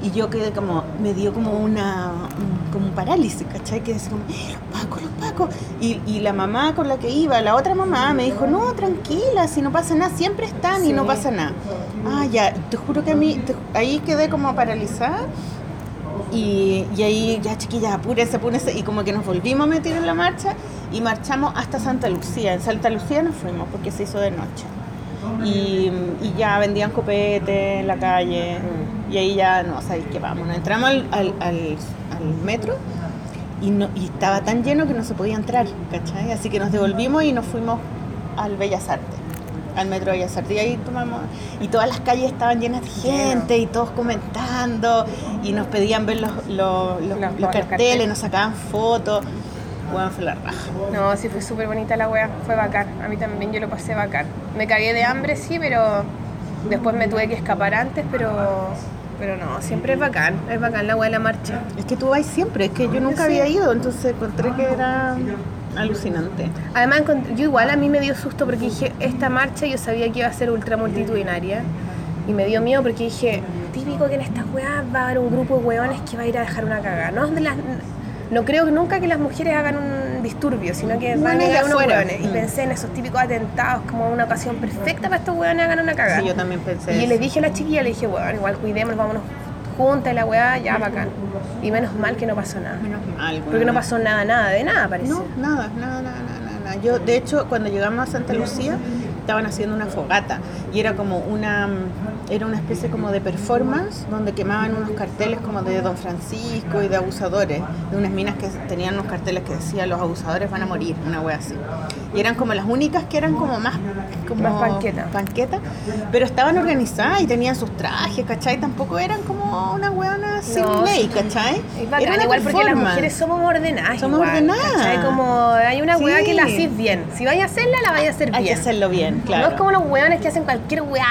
Y yo quedé como, me dio como una, un- como un parálisis, ¿cachai? Que decía como, "Eh, los pacos, los pacos. Y, y la mamá con la que iba, la otra mamá, me dijo, no, tranquila, si no pasa nada, siempre están y no pasa nada. Ah, ya, te juro que a mí, te- ahí quedé como paralizada. Y, y ahí, ya chiquillas, apúrense, apúrense. Y como que nos volvimos a meter en la marcha y marchamos hasta Santa Lucía. En Santa Lucía nos fuimos porque se hizo de noche. Y, y ya vendían copete en la calle. Y ahí ya no sabéis qué vamos. Nos entramos al, al, al- al metro y, no, y estaba tan lleno que no se podía entrar, ¿cachai? Así que nos devolvimos y nos fuimos al Bellas Artes, al metro Bellas Artes. Y ahí tomamos. Y todas las calles estaban llenas de gente y todos comentando. Y nos pedían ver los, los, los- carteles, carteles. nos sacaban fotos. Bueno, fue la raja. No, sí fue súper bonita la wea, fue bacán. A mí también yo lo pasé bacán. Me cagué de hambre, sí, pero después me tuve que escapar antes, pero pero no, siempre es bacán, es bacán la wea de la marcha. Es que tú vas siempre, es que yo nunca había ido, entonces encontré que era alucinante. Además, yo igual a mí me dio susto porque dije, esta marcha yo sabía que iba a ser ultra multitudinaria. Y me dio miedo porque dije, típico que en estas weas va a haber un grupo de weones que va a ir a dejar una cagada. No, de las- no creo nunca que las mujeres hagan un disturbio, sino que van a de llegar unos weones. Y Mm. pensé en esos típicos atentados como una ocasión perfecta para estos weones hagan una cagada. Sí, yo también pensé Y eso. le dije a la chiquilla, le dije, bueno, igual cuidémonos, vámonos juntas y la weá, ya bacán. Y menos mal que no pasó nada. Menos mal, Porque no pasó nada, nada, de nada parece. No, nada, nada, nada, nada, nada. Yo, de hecho, cuando llegamos a Santa Lucía, estaban haciendo una fogata y era como una, era una especie como de performance donde quemaban unos carteles como de Don Francisco y de abusadores, de unas minas que tenían unos carteles que decían los abusadores van a morir, una wea así. Y eran como las únicas que eran como más, como Más panqueta. panqueta, pero estaban organizadas y tenían sus trajes, ¿cachai? Tampoco eran como una weona sin No, ley. ¿cachai? Es bacán, Era igual porque las mujeres somos ordenadas. Somos igual, ordenadas. ¿cachai? Como hay una Sí. que la hacís bien. Si vais a hacerla, la vais a hacer Hay que bien. hacerlo bien, claro. No es como los weones que hacen cualquier weá,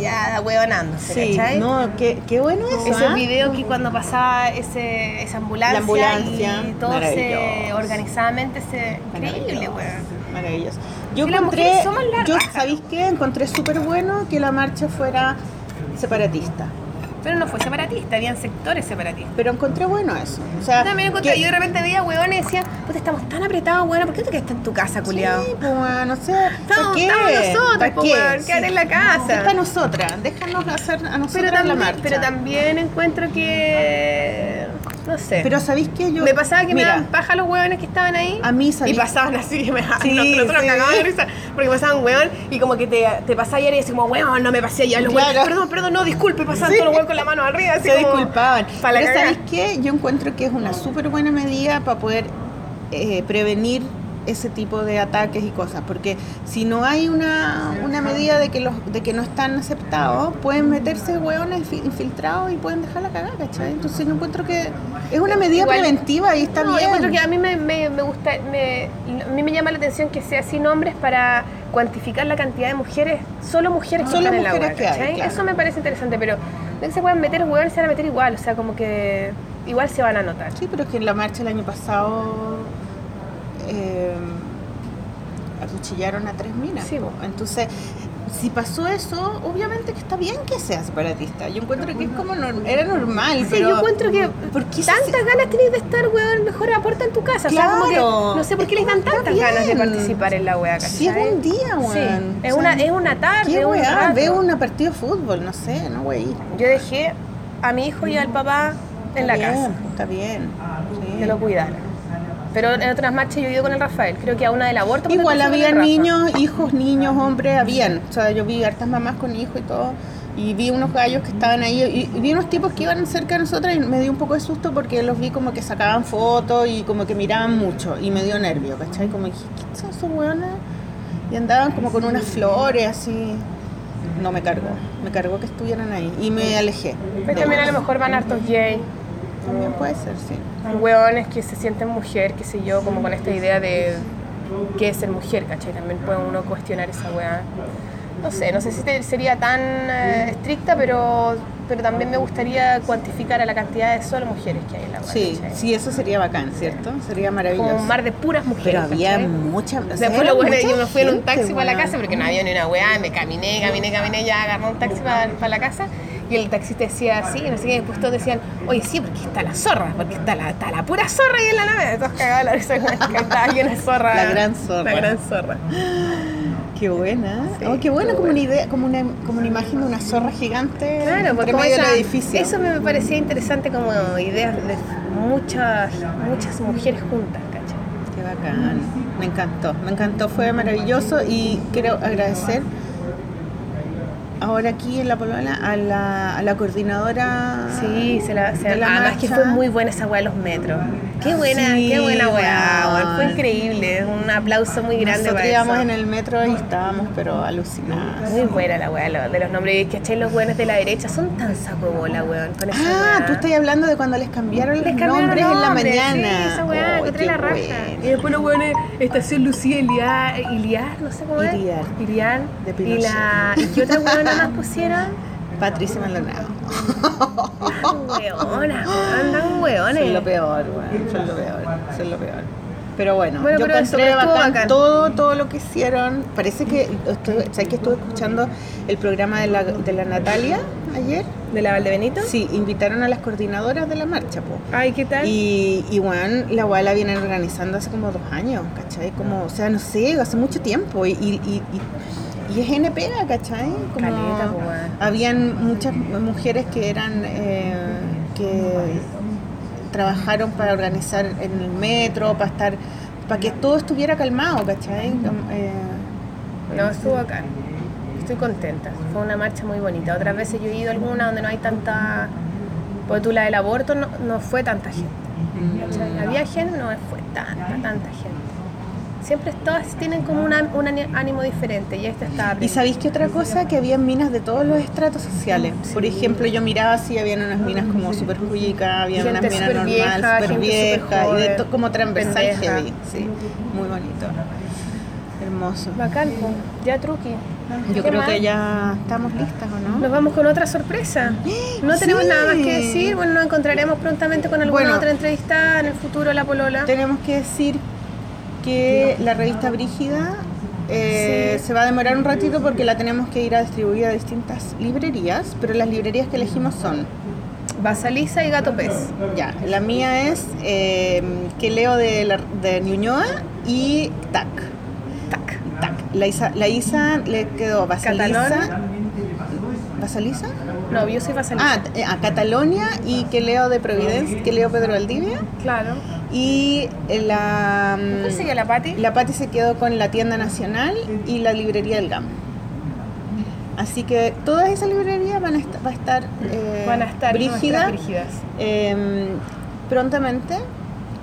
ya weonándose, Sí, ¿cachai? no, qué, qué bueno eso. Esos ¿ah? videos que cuando pasaba ese, esa ambulancia, La ambulancia, y todo se organizadamente se... Increíble, weón. Maravilloso. Yo encontré, la yo. ¿sabéis qué? Encontré súper bueno que la marcha fuera separatista. Pero no fue separatista, habían sectores separatistas. Pero encontré bueno eso. O sea, Yo también encontré, que- yo de repente veía hueones y decía, puta, estamos tan apretados, weón, ¿por qué tú quedaste en tu casa, culiado? Sí, pues, bueno, no sé. ¿Para Estamos- qué? estamos nosotros, ¿Para pues, weón, quedar en la casa. Es para nosotras. Déjanos hacer a nosotras Pero la también, marcha. pero también encuentro que. No sé. Pero ¿sabéis qué? Yo, me pasaba que mira, me daban paja los hueones que estaban ahí. A mí, Y ¿sabéis? pasaban así, me Sí, nosotros sí. cagaban de risa. Porque pasaban hueón y como que te, te pasaba y eres como, hueón, no me pasé allá. Los Claro. hueones, perdón, perdón, no, disculpe, pasaban Sí. todos los hueones con la mano arriba. Así se como, disculpaban. Pero. ¿sabéis qué? Yo encuentro que es una súper buena medida para poder eh, prevenir ese tipo de ataques y cosas, porque si no hay una, una medida de que los de que no están aceptados, pueden meterse hueones fi- infiltrados y pueden dejar la cagada, ¿cachai? Entonces yo encuentro que es una medida Igual- preventiva y está no, yo bien. encuentro que a mí me, me, me gusta, me, a mí me llama la atención que sea sin nombres para cuantificar la cantidad de mujeres, solo mujeres que Solo están en la mujeres que hay, claro. Eso me parece interesante, pero no que se puedan meter hueones, se van a meter igual, o sea, como que igual se van a notar. Sí, pero es que en la marcha el año pasado eh, acuchillaron a tres minas. Sí. Entonces, si pasó eso, obviamente que está bien que sea separatista. Yo encuentro que es como nor- era normal, Sí, pero yo encuentro que ¿por qué se- tantas ganas tenés de estar, weón, mejor aporta en tu casa. O sea, como Claro. que no sé por qué les dan tantas ganas de participar en la ¿cachai? Si es un día, weón. Sí, es, O una, es una tarde, ¿Qué un weá? rato. Veo una partido de fútbol, no sé, no voy a ir. Yo dejé a mi hijo y al papá en la casa, Está bien. sí. que lo cuidaran. Pero en otras marchas yo he ido con el Rafael, creo que a una del aborto. Igual había niños, hijos, niños, hombres, habían. O sea, yo vi hartas mamás con hijos y todo. Y vi unos gallos que estaban ahí. Y, vi unos tipos que iban cerca de nosotras y me dio un poco de susto porque los vi como que sacaban fotos y como que miraban mucho. Y me dio nervio, ¿cachai? Como dije, ¿qué son esos hueones? Y andaban como con unas flores así. No me cargó. Me cargó que estuvieran ahí. Y me alejé. Pero también a lo mejor van hartos gay, También puede ser, sí. hueones que se sienten mujer, qué sé yo, como con esta idea de qué es ser mujer, ¿cachai? También puede uno cuestionar esa weá. no sé, no sé si te- sería tan eh, estricta, pero, pero también me gustaría cuantificar a la cantidad de solo mujeres que hay en la web. Sí, sí, eso sería bacán, ¿cierto? Sería maravilloso. Como un mar de puras mujeres. Pero había ¿cachai? mucha. o sea, Después lo bueno, yo me fui en un taxi para la casa porque no había ni una weá, me caminé, caminé, caminé, ya agarré un taxi para, para la casa y el taxista decía así, y no sé qué, después todos decían, oye, sí, porque está la zorra, porque está la, está la pura zorra ahí en la nave, todos cagados la risa con que estaba llena de zorra. La gran zorra. La gran zorra. Qué buena. Sí, oh, qué buena como buena. una idea, como una, como una imagen de una zorra gigante Claro, porque como medio esa- edificio. eso me parecía interesante como ideas de muchas, muchas mujeres juntas, ¿cachai? Qué bacán. Me encantó, me encantó, fue maravilloso y quiero agradecer ahora aquí en La Polola a la, a la coordinadora. Sí, se la, se de la además que fue muy buena esa weá de los metros. Qué buena, Sí, qué buena weá. Fue increíble. Un aplauso muy grande Nosotros para íbamos eso. en el metro y estábamos pero alucinadas. Muy buena la weá lo- de los nombres. Y ¿cachai? Los weones de la derecha son tan saco bola, weón. Con esa Ah, weá. tú estás hablando de cuando les cambiaron Les los cambiaron nombres en la mañana. Sí, esa weá, Oh, encontré qué la raja. bueno. Y después los weones, Estación Lucía Iliar, Iliar, no sé cómo es. Iriar. Iriar. De y Pinochet. la. ¿Y qué otra weona más pusieron? Patricia Maldonado. Weón, andan weones. Son lo peor, weón. Son lo peor. Son lo peor. Pero bueno, Bueno, yo pero encontré bacán, bacán. todo, todo lo que hicieron. Parece que, estuve, ¿sabes que estuve escuchando el programa de la, de la Natalia ayer? ¿De la Valdebenito? Sí, invitaron a las coordinadoras de la marcha, po. Ay, ¿qué tal? Y, y bueno, la weá la vienen organizando hace como dos años, ¿cachai? Como, o sea, no sé, hace mucho tiempo. Y, y, y, y- es NP, ¿cachai? Como Caleta, habían muchas mujeres que eran, eh, que trabajaron para organizar en el metro, para estar, para que todo estuviera calmado, ¿cachai? Como, eh, No, estuvo acá. Estoy contenta. Fue una marcha muy bonita. Otras veces yo he ido a alguna donde no hay tanta. Porque tú la del aborto no, no fue tanta gente. ¿cachai? Había gente, no fue tanta, tanta gente. Siempre todas tienen como una- un ánimo diferente y esta estaba. Y sabéis que otra cosa, que había minas de todos los estratos sociales. Por ejemplo, yo miraba así, habían unas minas como súper cuicas, había unas minas súper normales, vieja, viejas, súper y de joven, como transversal heavy, sí, muy bonito. Hermoso. Bacán, ya truqui. Yo ¿Qué creo más? que ya estamos listas, ¿o no? Nos vamos con otra sorpresa. No tenemos Sí. nada más que decir. Bueno, nos encontraremos prontamente con alguna Bueno. otra entrevista en el futuro, La Polola. Tenemos que decir que la revista Brígida eh, se va a demorar un ratito porque la tenemos que ir a distribuir a distintas librerías, pero las librerías que elegimos son Basalisa y Gato Pez. Ya, la mía es eh, que leo de, la, de Ñuñoa y TAC. Tac. TAC. La Isa, la Isa le quedó Basalisa. Catalón. ¿Basalisa? No, yo soy Basalisa. Ah, t- a Catalonia y que leo de Providencia, que leo Pedro Valdivia. claro. Y eh, la, mm, ¿Cuál sigue la Pati? la Pati se quedó con la tienda nacional y la librería del GAM. Así que todas esas librerías van a estar, va a estar, eh, Van a estar Brígida, brígidas. eh, prontamente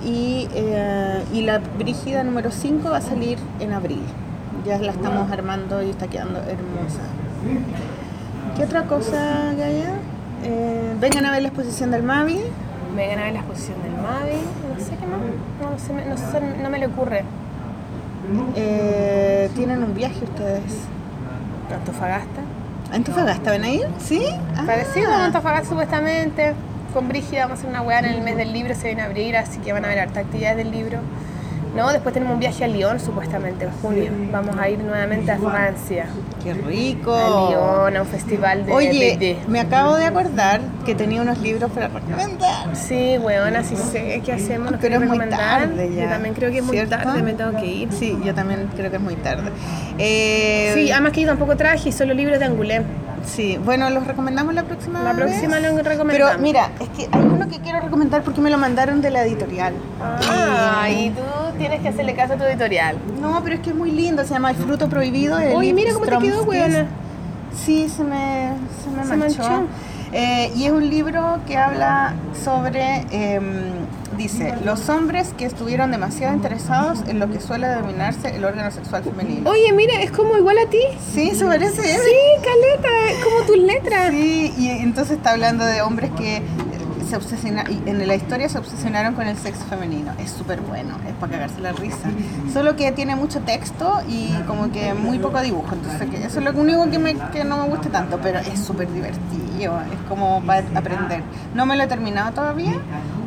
y, eh, y la Brígida número 5 va a salir en abril. Ya la estamos armando y está quedando hermosa. ¿Qué otra cosa, Gaya? Eh, vengan a ver la exposición del Mavi. Vengan a ver la exposición del Mavi. No sé qué más. No, se me, no, se- no me le ocurre. Eh, Tienen un viaje ustedes. Antofagasta. ¿A ¿Antofagasta van a ir? ¿Sí? Ah. Parecido a Antofagasta supuestamente. Con Brígida vamos a hacer una weá en el mes del libro, se viene a abrir, así que van a ver harta actividades del libro. No, después tenemos un viaje a Lyon supuestamente en junio. Vamos a ir nuevamente a Francia. ¡Qué rico! A Lyon, a un festival de Oye, de- me acabo de acordar que tenía unos libros para recomendar. Sí, weona, sí sé qué hacemos. ¿Nos Pero es muy tarde ya. Yo también creo que es muy ¿cierto? tarde, me tengo que ir. Sí, yo también creo que es muy tarde. Eh, Sí, además que yo tampoco traje, solo libros de Angulé. Sí, bueno, los recomendamos la próxima La próxima vez. lo recomendamos. Pero mira, es que hay uno que quiero recomendar porque me lo mandaron de la editorial. Ah, y tú tienes que hacerle caso a tu editorial. No, pero es que es muy lindo, se llama El fruto prohibido. de Oye, mira cómo te quedó, weona. Sí, se me, se me Se manchó. manchó. Eh, y es un libro que habla sobre, em, dice, los hombres que estuvieron demasiado interesados en lo que suele denominarse el órgano sexual femenino. Oye, mira, es como igual a ti. Sí, se parece. Sí, caleta, es como tus letras. Sí, y entonces está hablando de hombres que se obsesiona, y en la historia se obsesionaron con el sexo femenino. Es súper bueno, es para cagarse la risa. Solo que tiene mucho texto y como que muy poco dibujo. Entonces, que eso es lo único que, me, que no me gusta tanto, pero es súper divertido. Es como para aprender. No me lo he terminado todavía,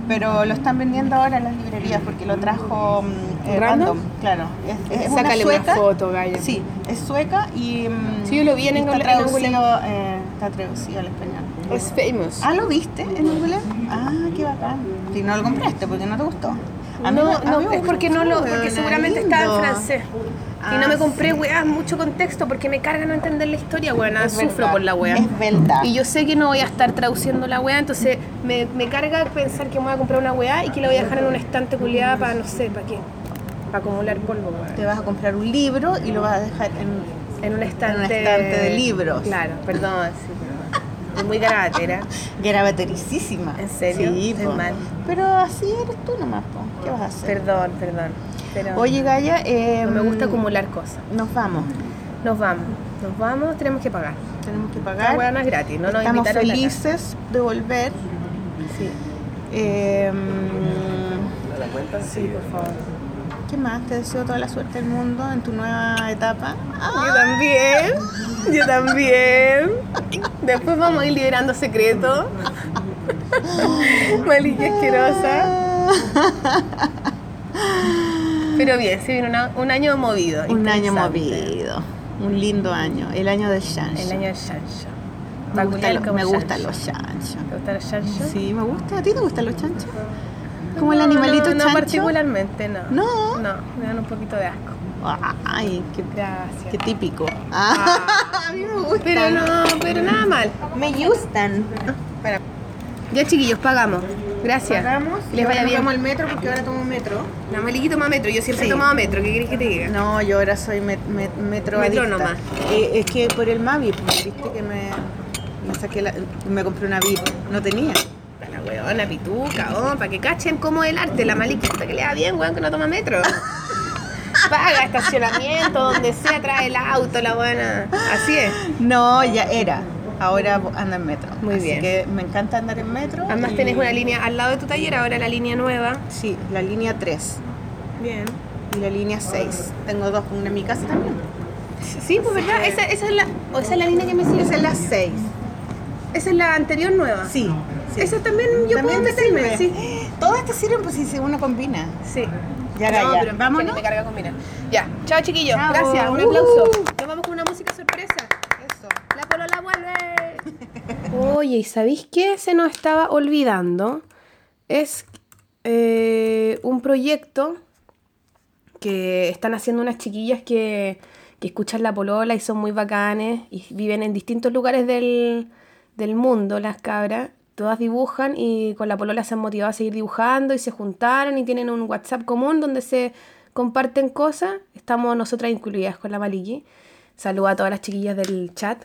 pero lo están vendiendo ahora en las librerías porque lo trajo mm, eh, ¿Random? Claro, es, es una Sácale una sueca. foto, Gaya. Sí, es sueca y. mm, Sí, yo lo vi en está en traducido, eh, está traducido al español. Es famous. Ah, ¿lo viste en Google? Ah, qué bacán. Si no lo compraste porque no te gustó. A mí no, me- a no, mí me es porque no lo, porque seguramente estaba en lindo. Francés. y Ah, no me compré sí. weas mucho contexto porque me carga no entender la historia. Es Sufro verdad, por la wea. Es verdad. Y yo sé que no voy a estar traduciendo la wea, entonces me, me carga pensar que me voy a comprar una wea y que la voy a dejar en un estante culiada para, no sé, ¿para qué? Para acumular polvo, weón. Te vas a comprar un libro y lo vas a dejar en... En un estante, En un estante de libros. Claro, perdón, sí. Es muy garabatera. Gravatericísima. ¿En serio? Sí, po. mal. Pero así eres tú nomás, po. ¿Qué vas a hacer? Perdón, perdón. Pero Oye, Gaya, eh, no me gusta acumular cosas. Nos vamos. Nos vamos, nos vamos, tenemos que pagar. Tenemos que La pagar. no es gratis, no nos Estamos la felices de volver. Sí. Eh, Sí, por favor. ¿Qué más? Te deseo toda la suerte del mundo en tu nueva etapa. Yo también, yo también. Después vamos a ir liberando secretos. Malilla asquerosa. Pero bien, se viene una- un año movido. Un año movido. Un lindo año. El año del chancho. El año del chancho. Me, gusta lo- me chancho. gustan los chanchos. ¿Te gustan los chanchos? Sí, me gusta. ¿A ti te gustan los chanchos? Como el animalito no, no chancho. particularmente, no. No. No, me dan un poquito de asco. Ay, qué, Gracias. qué típico. Ah, a mí me gustan. Pero no, pero nada mal. Me gustan. Espera, Ya chiquillos, pagamos. Gracias. pagamos. Que les vaya bien. Vamos al metro porque ahora tomo metro. La Maliki toma metro, yo siempre Sí. he tomado metro, ¿qué querés que te diga? No, yo ahora soy met, met- metro Metrónoma. Eh, es que por el Mavi, pues, viste que me, me saqué la, me compré una VIP. No tenía. La weona pituca, oh, para que cachen cómo es el arte, la Maliki, que le da bien, weón, que no toma metro. Paga estacionamiento, donde sea, trae el auto, la buena. Así es. No, ya era. Ahora anda en metro. Muy Así bien. que me encanta andar en metro. Además y- tenés una línea al lado de tu taller, ahora la línea nueva. Sí, la línea 3 Bien. y la línea 6. Tengo dos, una en mi casa también. Sí, pues verdad, esa, esa es la, o esa es la línea que me sigue. Esa es la 6. Esa es la anterior nueva. Sí. sí. Esa también yo También puedo te meterme, sirve. sí. Todas te sirven pues si uno combina. Sí. Ya, no, ya. pero Vámonos. me carga con mirar. Ya, chao chiquillos, Chao. gracias, un aplauso. Nos vamos con una música sorpresa. Eso. La polola vuelve. Oye, ¿y sabéis qué se nos estaba olvidando? Es eh, un proyecto que están haciendo unas chiquillas que, que escuchan la polola y son muy bacanes y viven en distintos lugares del, del mundo, las cabras. Todas dibujan y con la polola se han motivado a seguir dibujando y se juntaron y tienen un WhatsApp común donde se comparten cosas. Estamos nosotras incluidas con la Maliki. Saluda a todas las chiquillas del chat.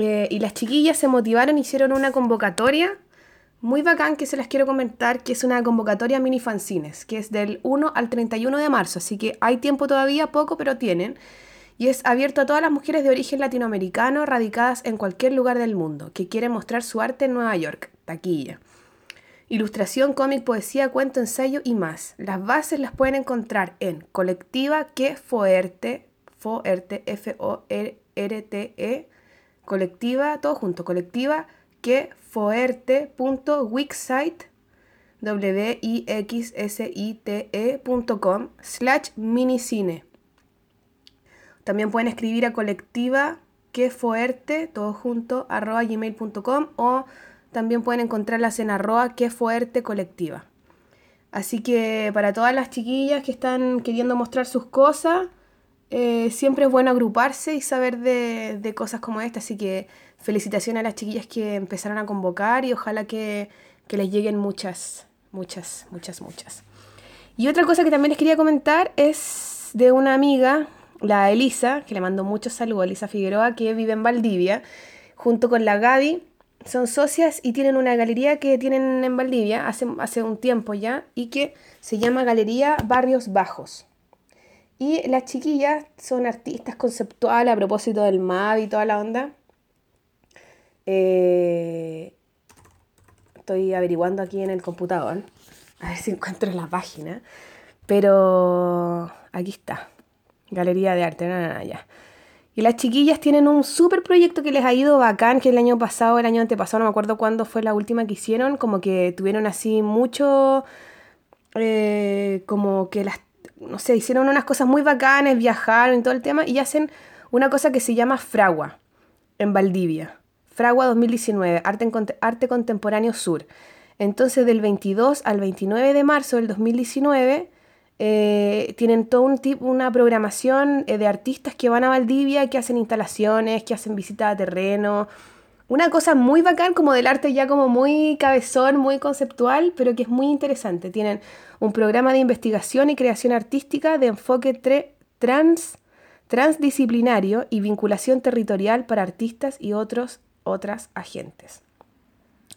Eh, y las chiquillas se motivaron, hicieron una convocatoria muy bacán que se las quiero comentar, que es una convocatoria mini fanzines, que es del 1 al 31 de marzo, así que hay tiempo todavía, poco, pero tienen. Y es abierto a todas las mujeres de origen latinoamericano radicadas en cualquier lugar del mundo que quieren mostrar su arte en Nueva York, taquilla. Ilustración, cómic, poesía, cuento, ensayo y más. Las bases las pueden encontrar en Colectiva Que Foerte, F-O-R-T-E, Colectiva, todo junto, Colectiva Que Foerte.wixsite, W-I-X-S-I-T-E.com, slash minicine. También pueden escribir a colectiva que fuerte, todo junto, arroba gmail.com o también pueden encontrarlas en arroba que fuerte colectiva. Así que para todas las chiquillas que están queriendo mostrar sus cosas, eh, siempre es bueno agruparse y saber de, cosas como esta. Así que felicitaciones a las chiquillas que empezaron a convocar y ojalá que, que les lleguen muchas, muchas, muchas, muchas. Y otra cosa que también les quería comentar es de una amiga, la Elisa, que le mando muchos saludos, Elisa Figueroa, que vive en Valdivia, junto con la Gaby. Son socias y tienen una galería que tienen en Valdivia hace, hace un tiempo ya y que se llama Galería Barrios Bajos. Y las chiquillas son artistas conceptuales a propósito del MAV y toda la onda. Eh, estoy averiguando aquí en el computador. A ver si encuentro la página. Pero aquí está. Galería de Arte, na, na, na, ya. Y las chiquillas tienen un súper proyecto que les ha ido bacán, que el año pasado, el año antepasado, no me acuerdo cuándo fue la última que hicieron, como que tuvieron así mucho, eh, como que las, no sé, hicieron unas cosas muy bacanes, viajaron y todo el tema, y hacen una cosa que se llama Fragua, en Valdivia. Fragua 2019, Arte, Arte Contemporáneo Sur. Entonces, del 22 al 29 de marzo del 2019, eh, tienen todo un tipo, una programación eh, de artistas que van a Valdivia, que hacen instalaciones, que hacen visitas a terreno. Una cosa muy bacán, como del arte ya como muy cabezón, muy conceptual, pero que es muy interesante. Tienen un programa de investigación y creación artística de enfoque trans, transdisciplinario y vinculación territorial para artistas y otros, otras agentes.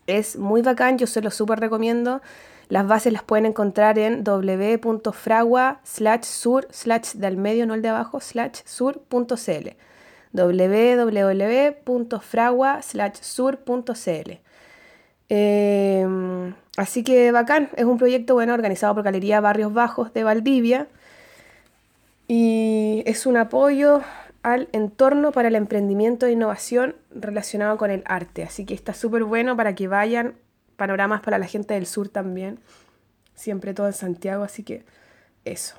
Es muy bacán, yo se lo súper recomiendo. Las bases las pueden encontrar en www.fragua slash sur slash del medio, no el de abajo, slash sur.cl www.fragua slash sur.cl Eh, así que bacán, es un proyecto bueno organizado por Galería Barrios Bajos de Valdivia y es un apoyo al entorno para el emprendimiento e innovación relacionado con el arte. Así que está súper bueno para que vayan. Panoramas para la gente del sur también. Siempre todo en Santiago, así que eso.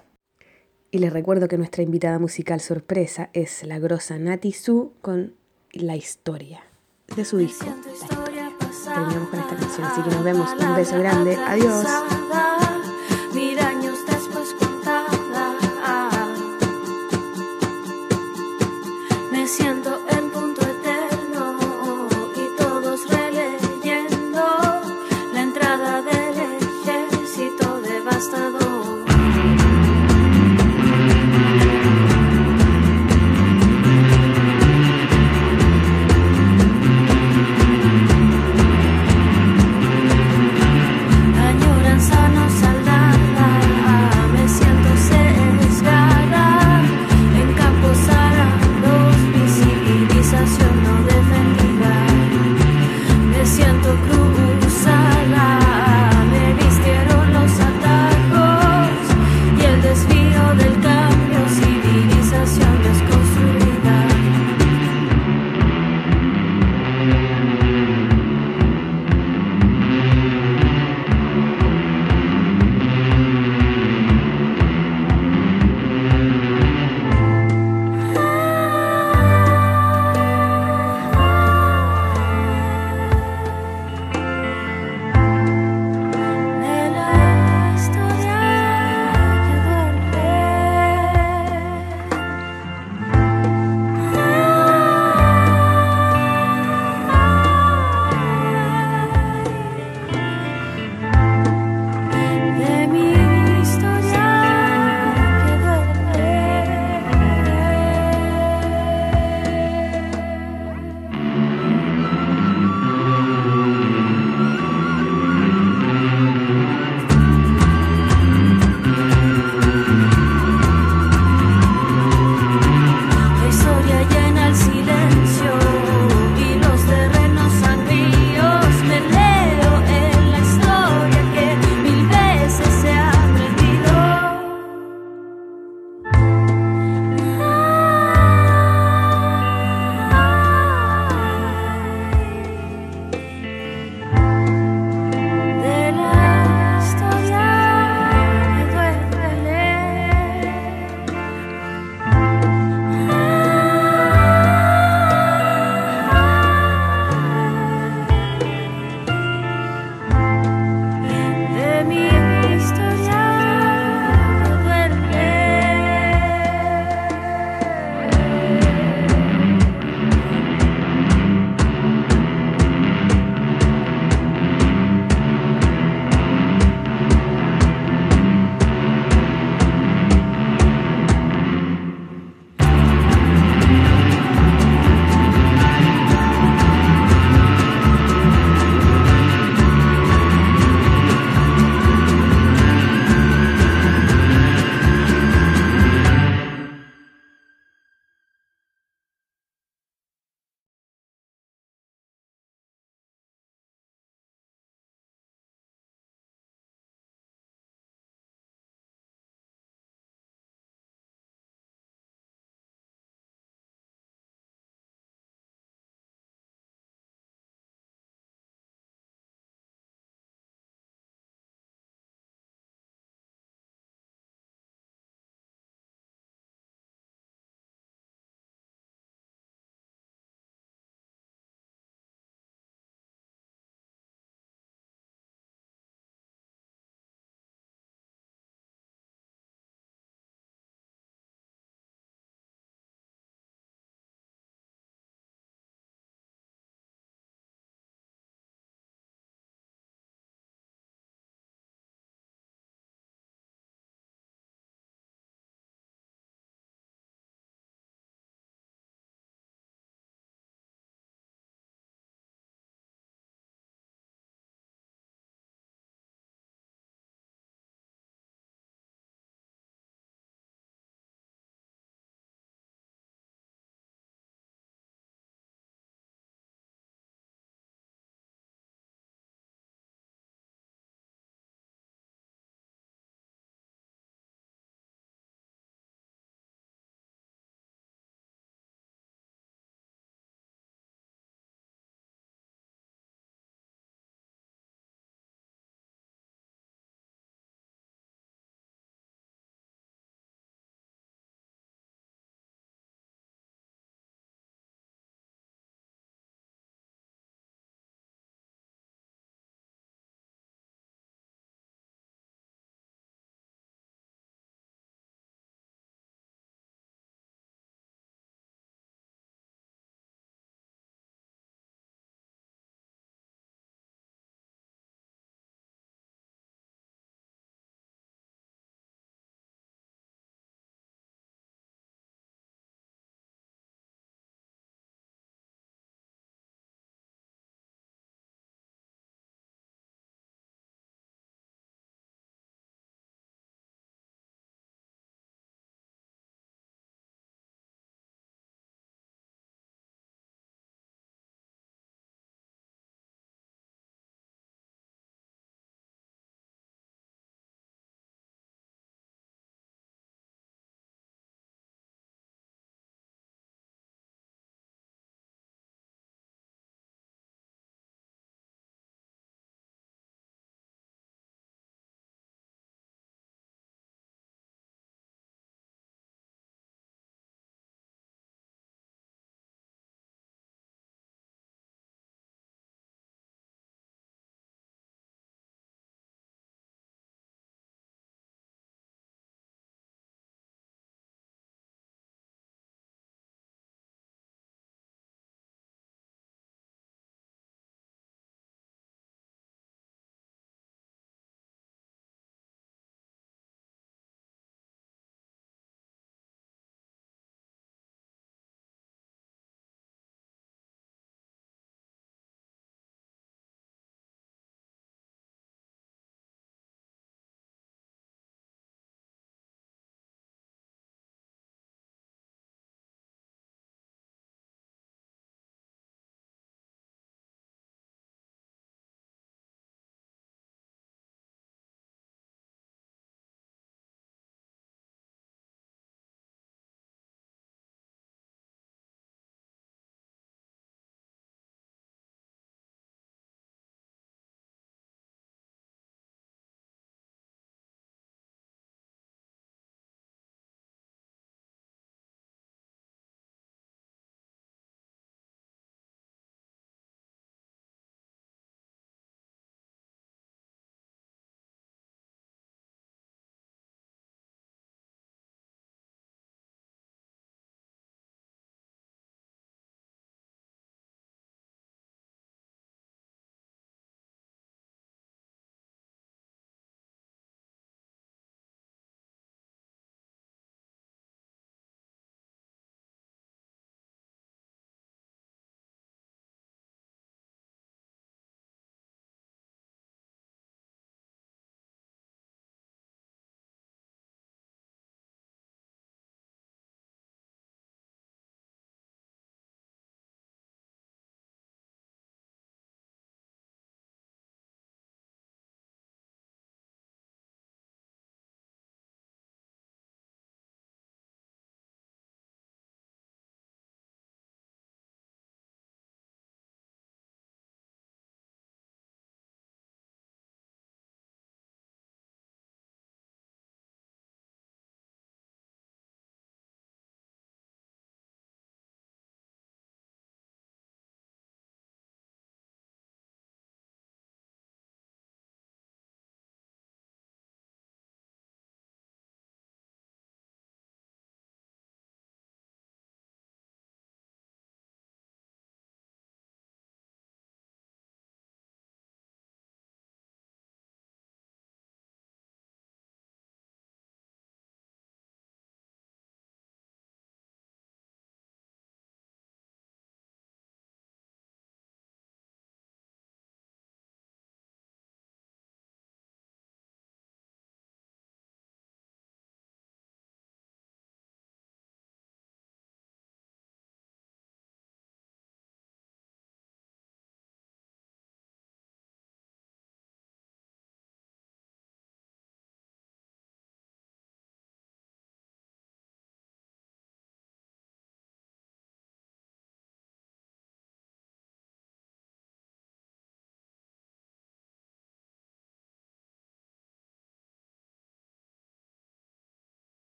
Y les recuerdo que nuestra invitada musical sorpresa es la grosa Nati Su con La Historia de su disco. La Historia. Terminamos con esta canción, así que nos vemos. Un beso grande. Adiós.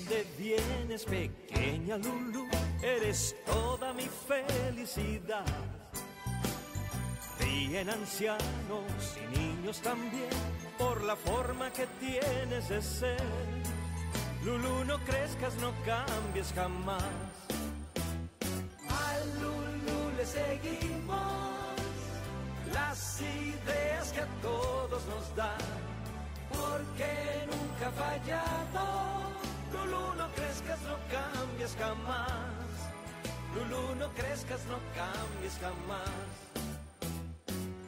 Dónde vienes, pequeña Lulu? Eres toda mi felicidad. Ríen ancianos y niños también por la forma que tienes de ser. Lulu, no crezcas, no cambies jamás. A Lulu le seguimos las ideas que a todos nos dan, porque nunca ha fallado. Lulu, no crezcas, no cambies jamás. Lulu, no crezcas, no cambies jamás.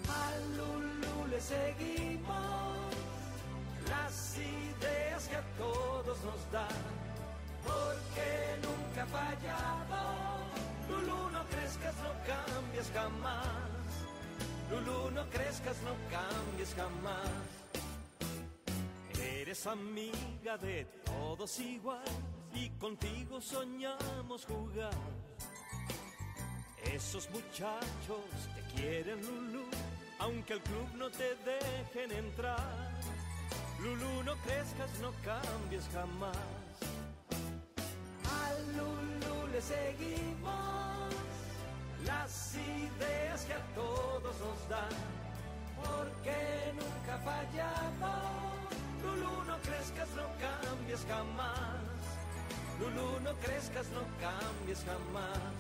A Lulu le seguimos las ideas que a todos nos dan, porque nunca ha fallado. Lulu, no crezcas, no cambies jamás. Lulu, no crezcas, no cambies jamás. Eres amiga de todos igual y contigo soñamos jugar. Esos muchachos te quieren, Lulu, aunque el club no te dejen entrar. Lulu, no crezcas, no cambies jamás. A Lulu le seguimos las ideas que a todos nos dan, porque nunca ha fallado. Lulu, no crezcas, no cambies jamás. Lulu, no crezcas, no cambies jamás.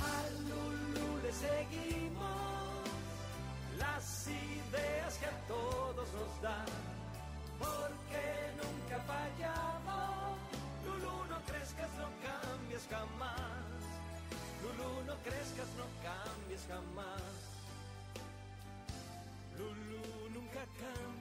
A Lulu le seguimos las ideas que a todos nos dan, porque nunca ha fallado. Lulu, no crezcas, no cambies jamás. Lulu, no crezcas, no cambies jamás. Lulu, nunca cambies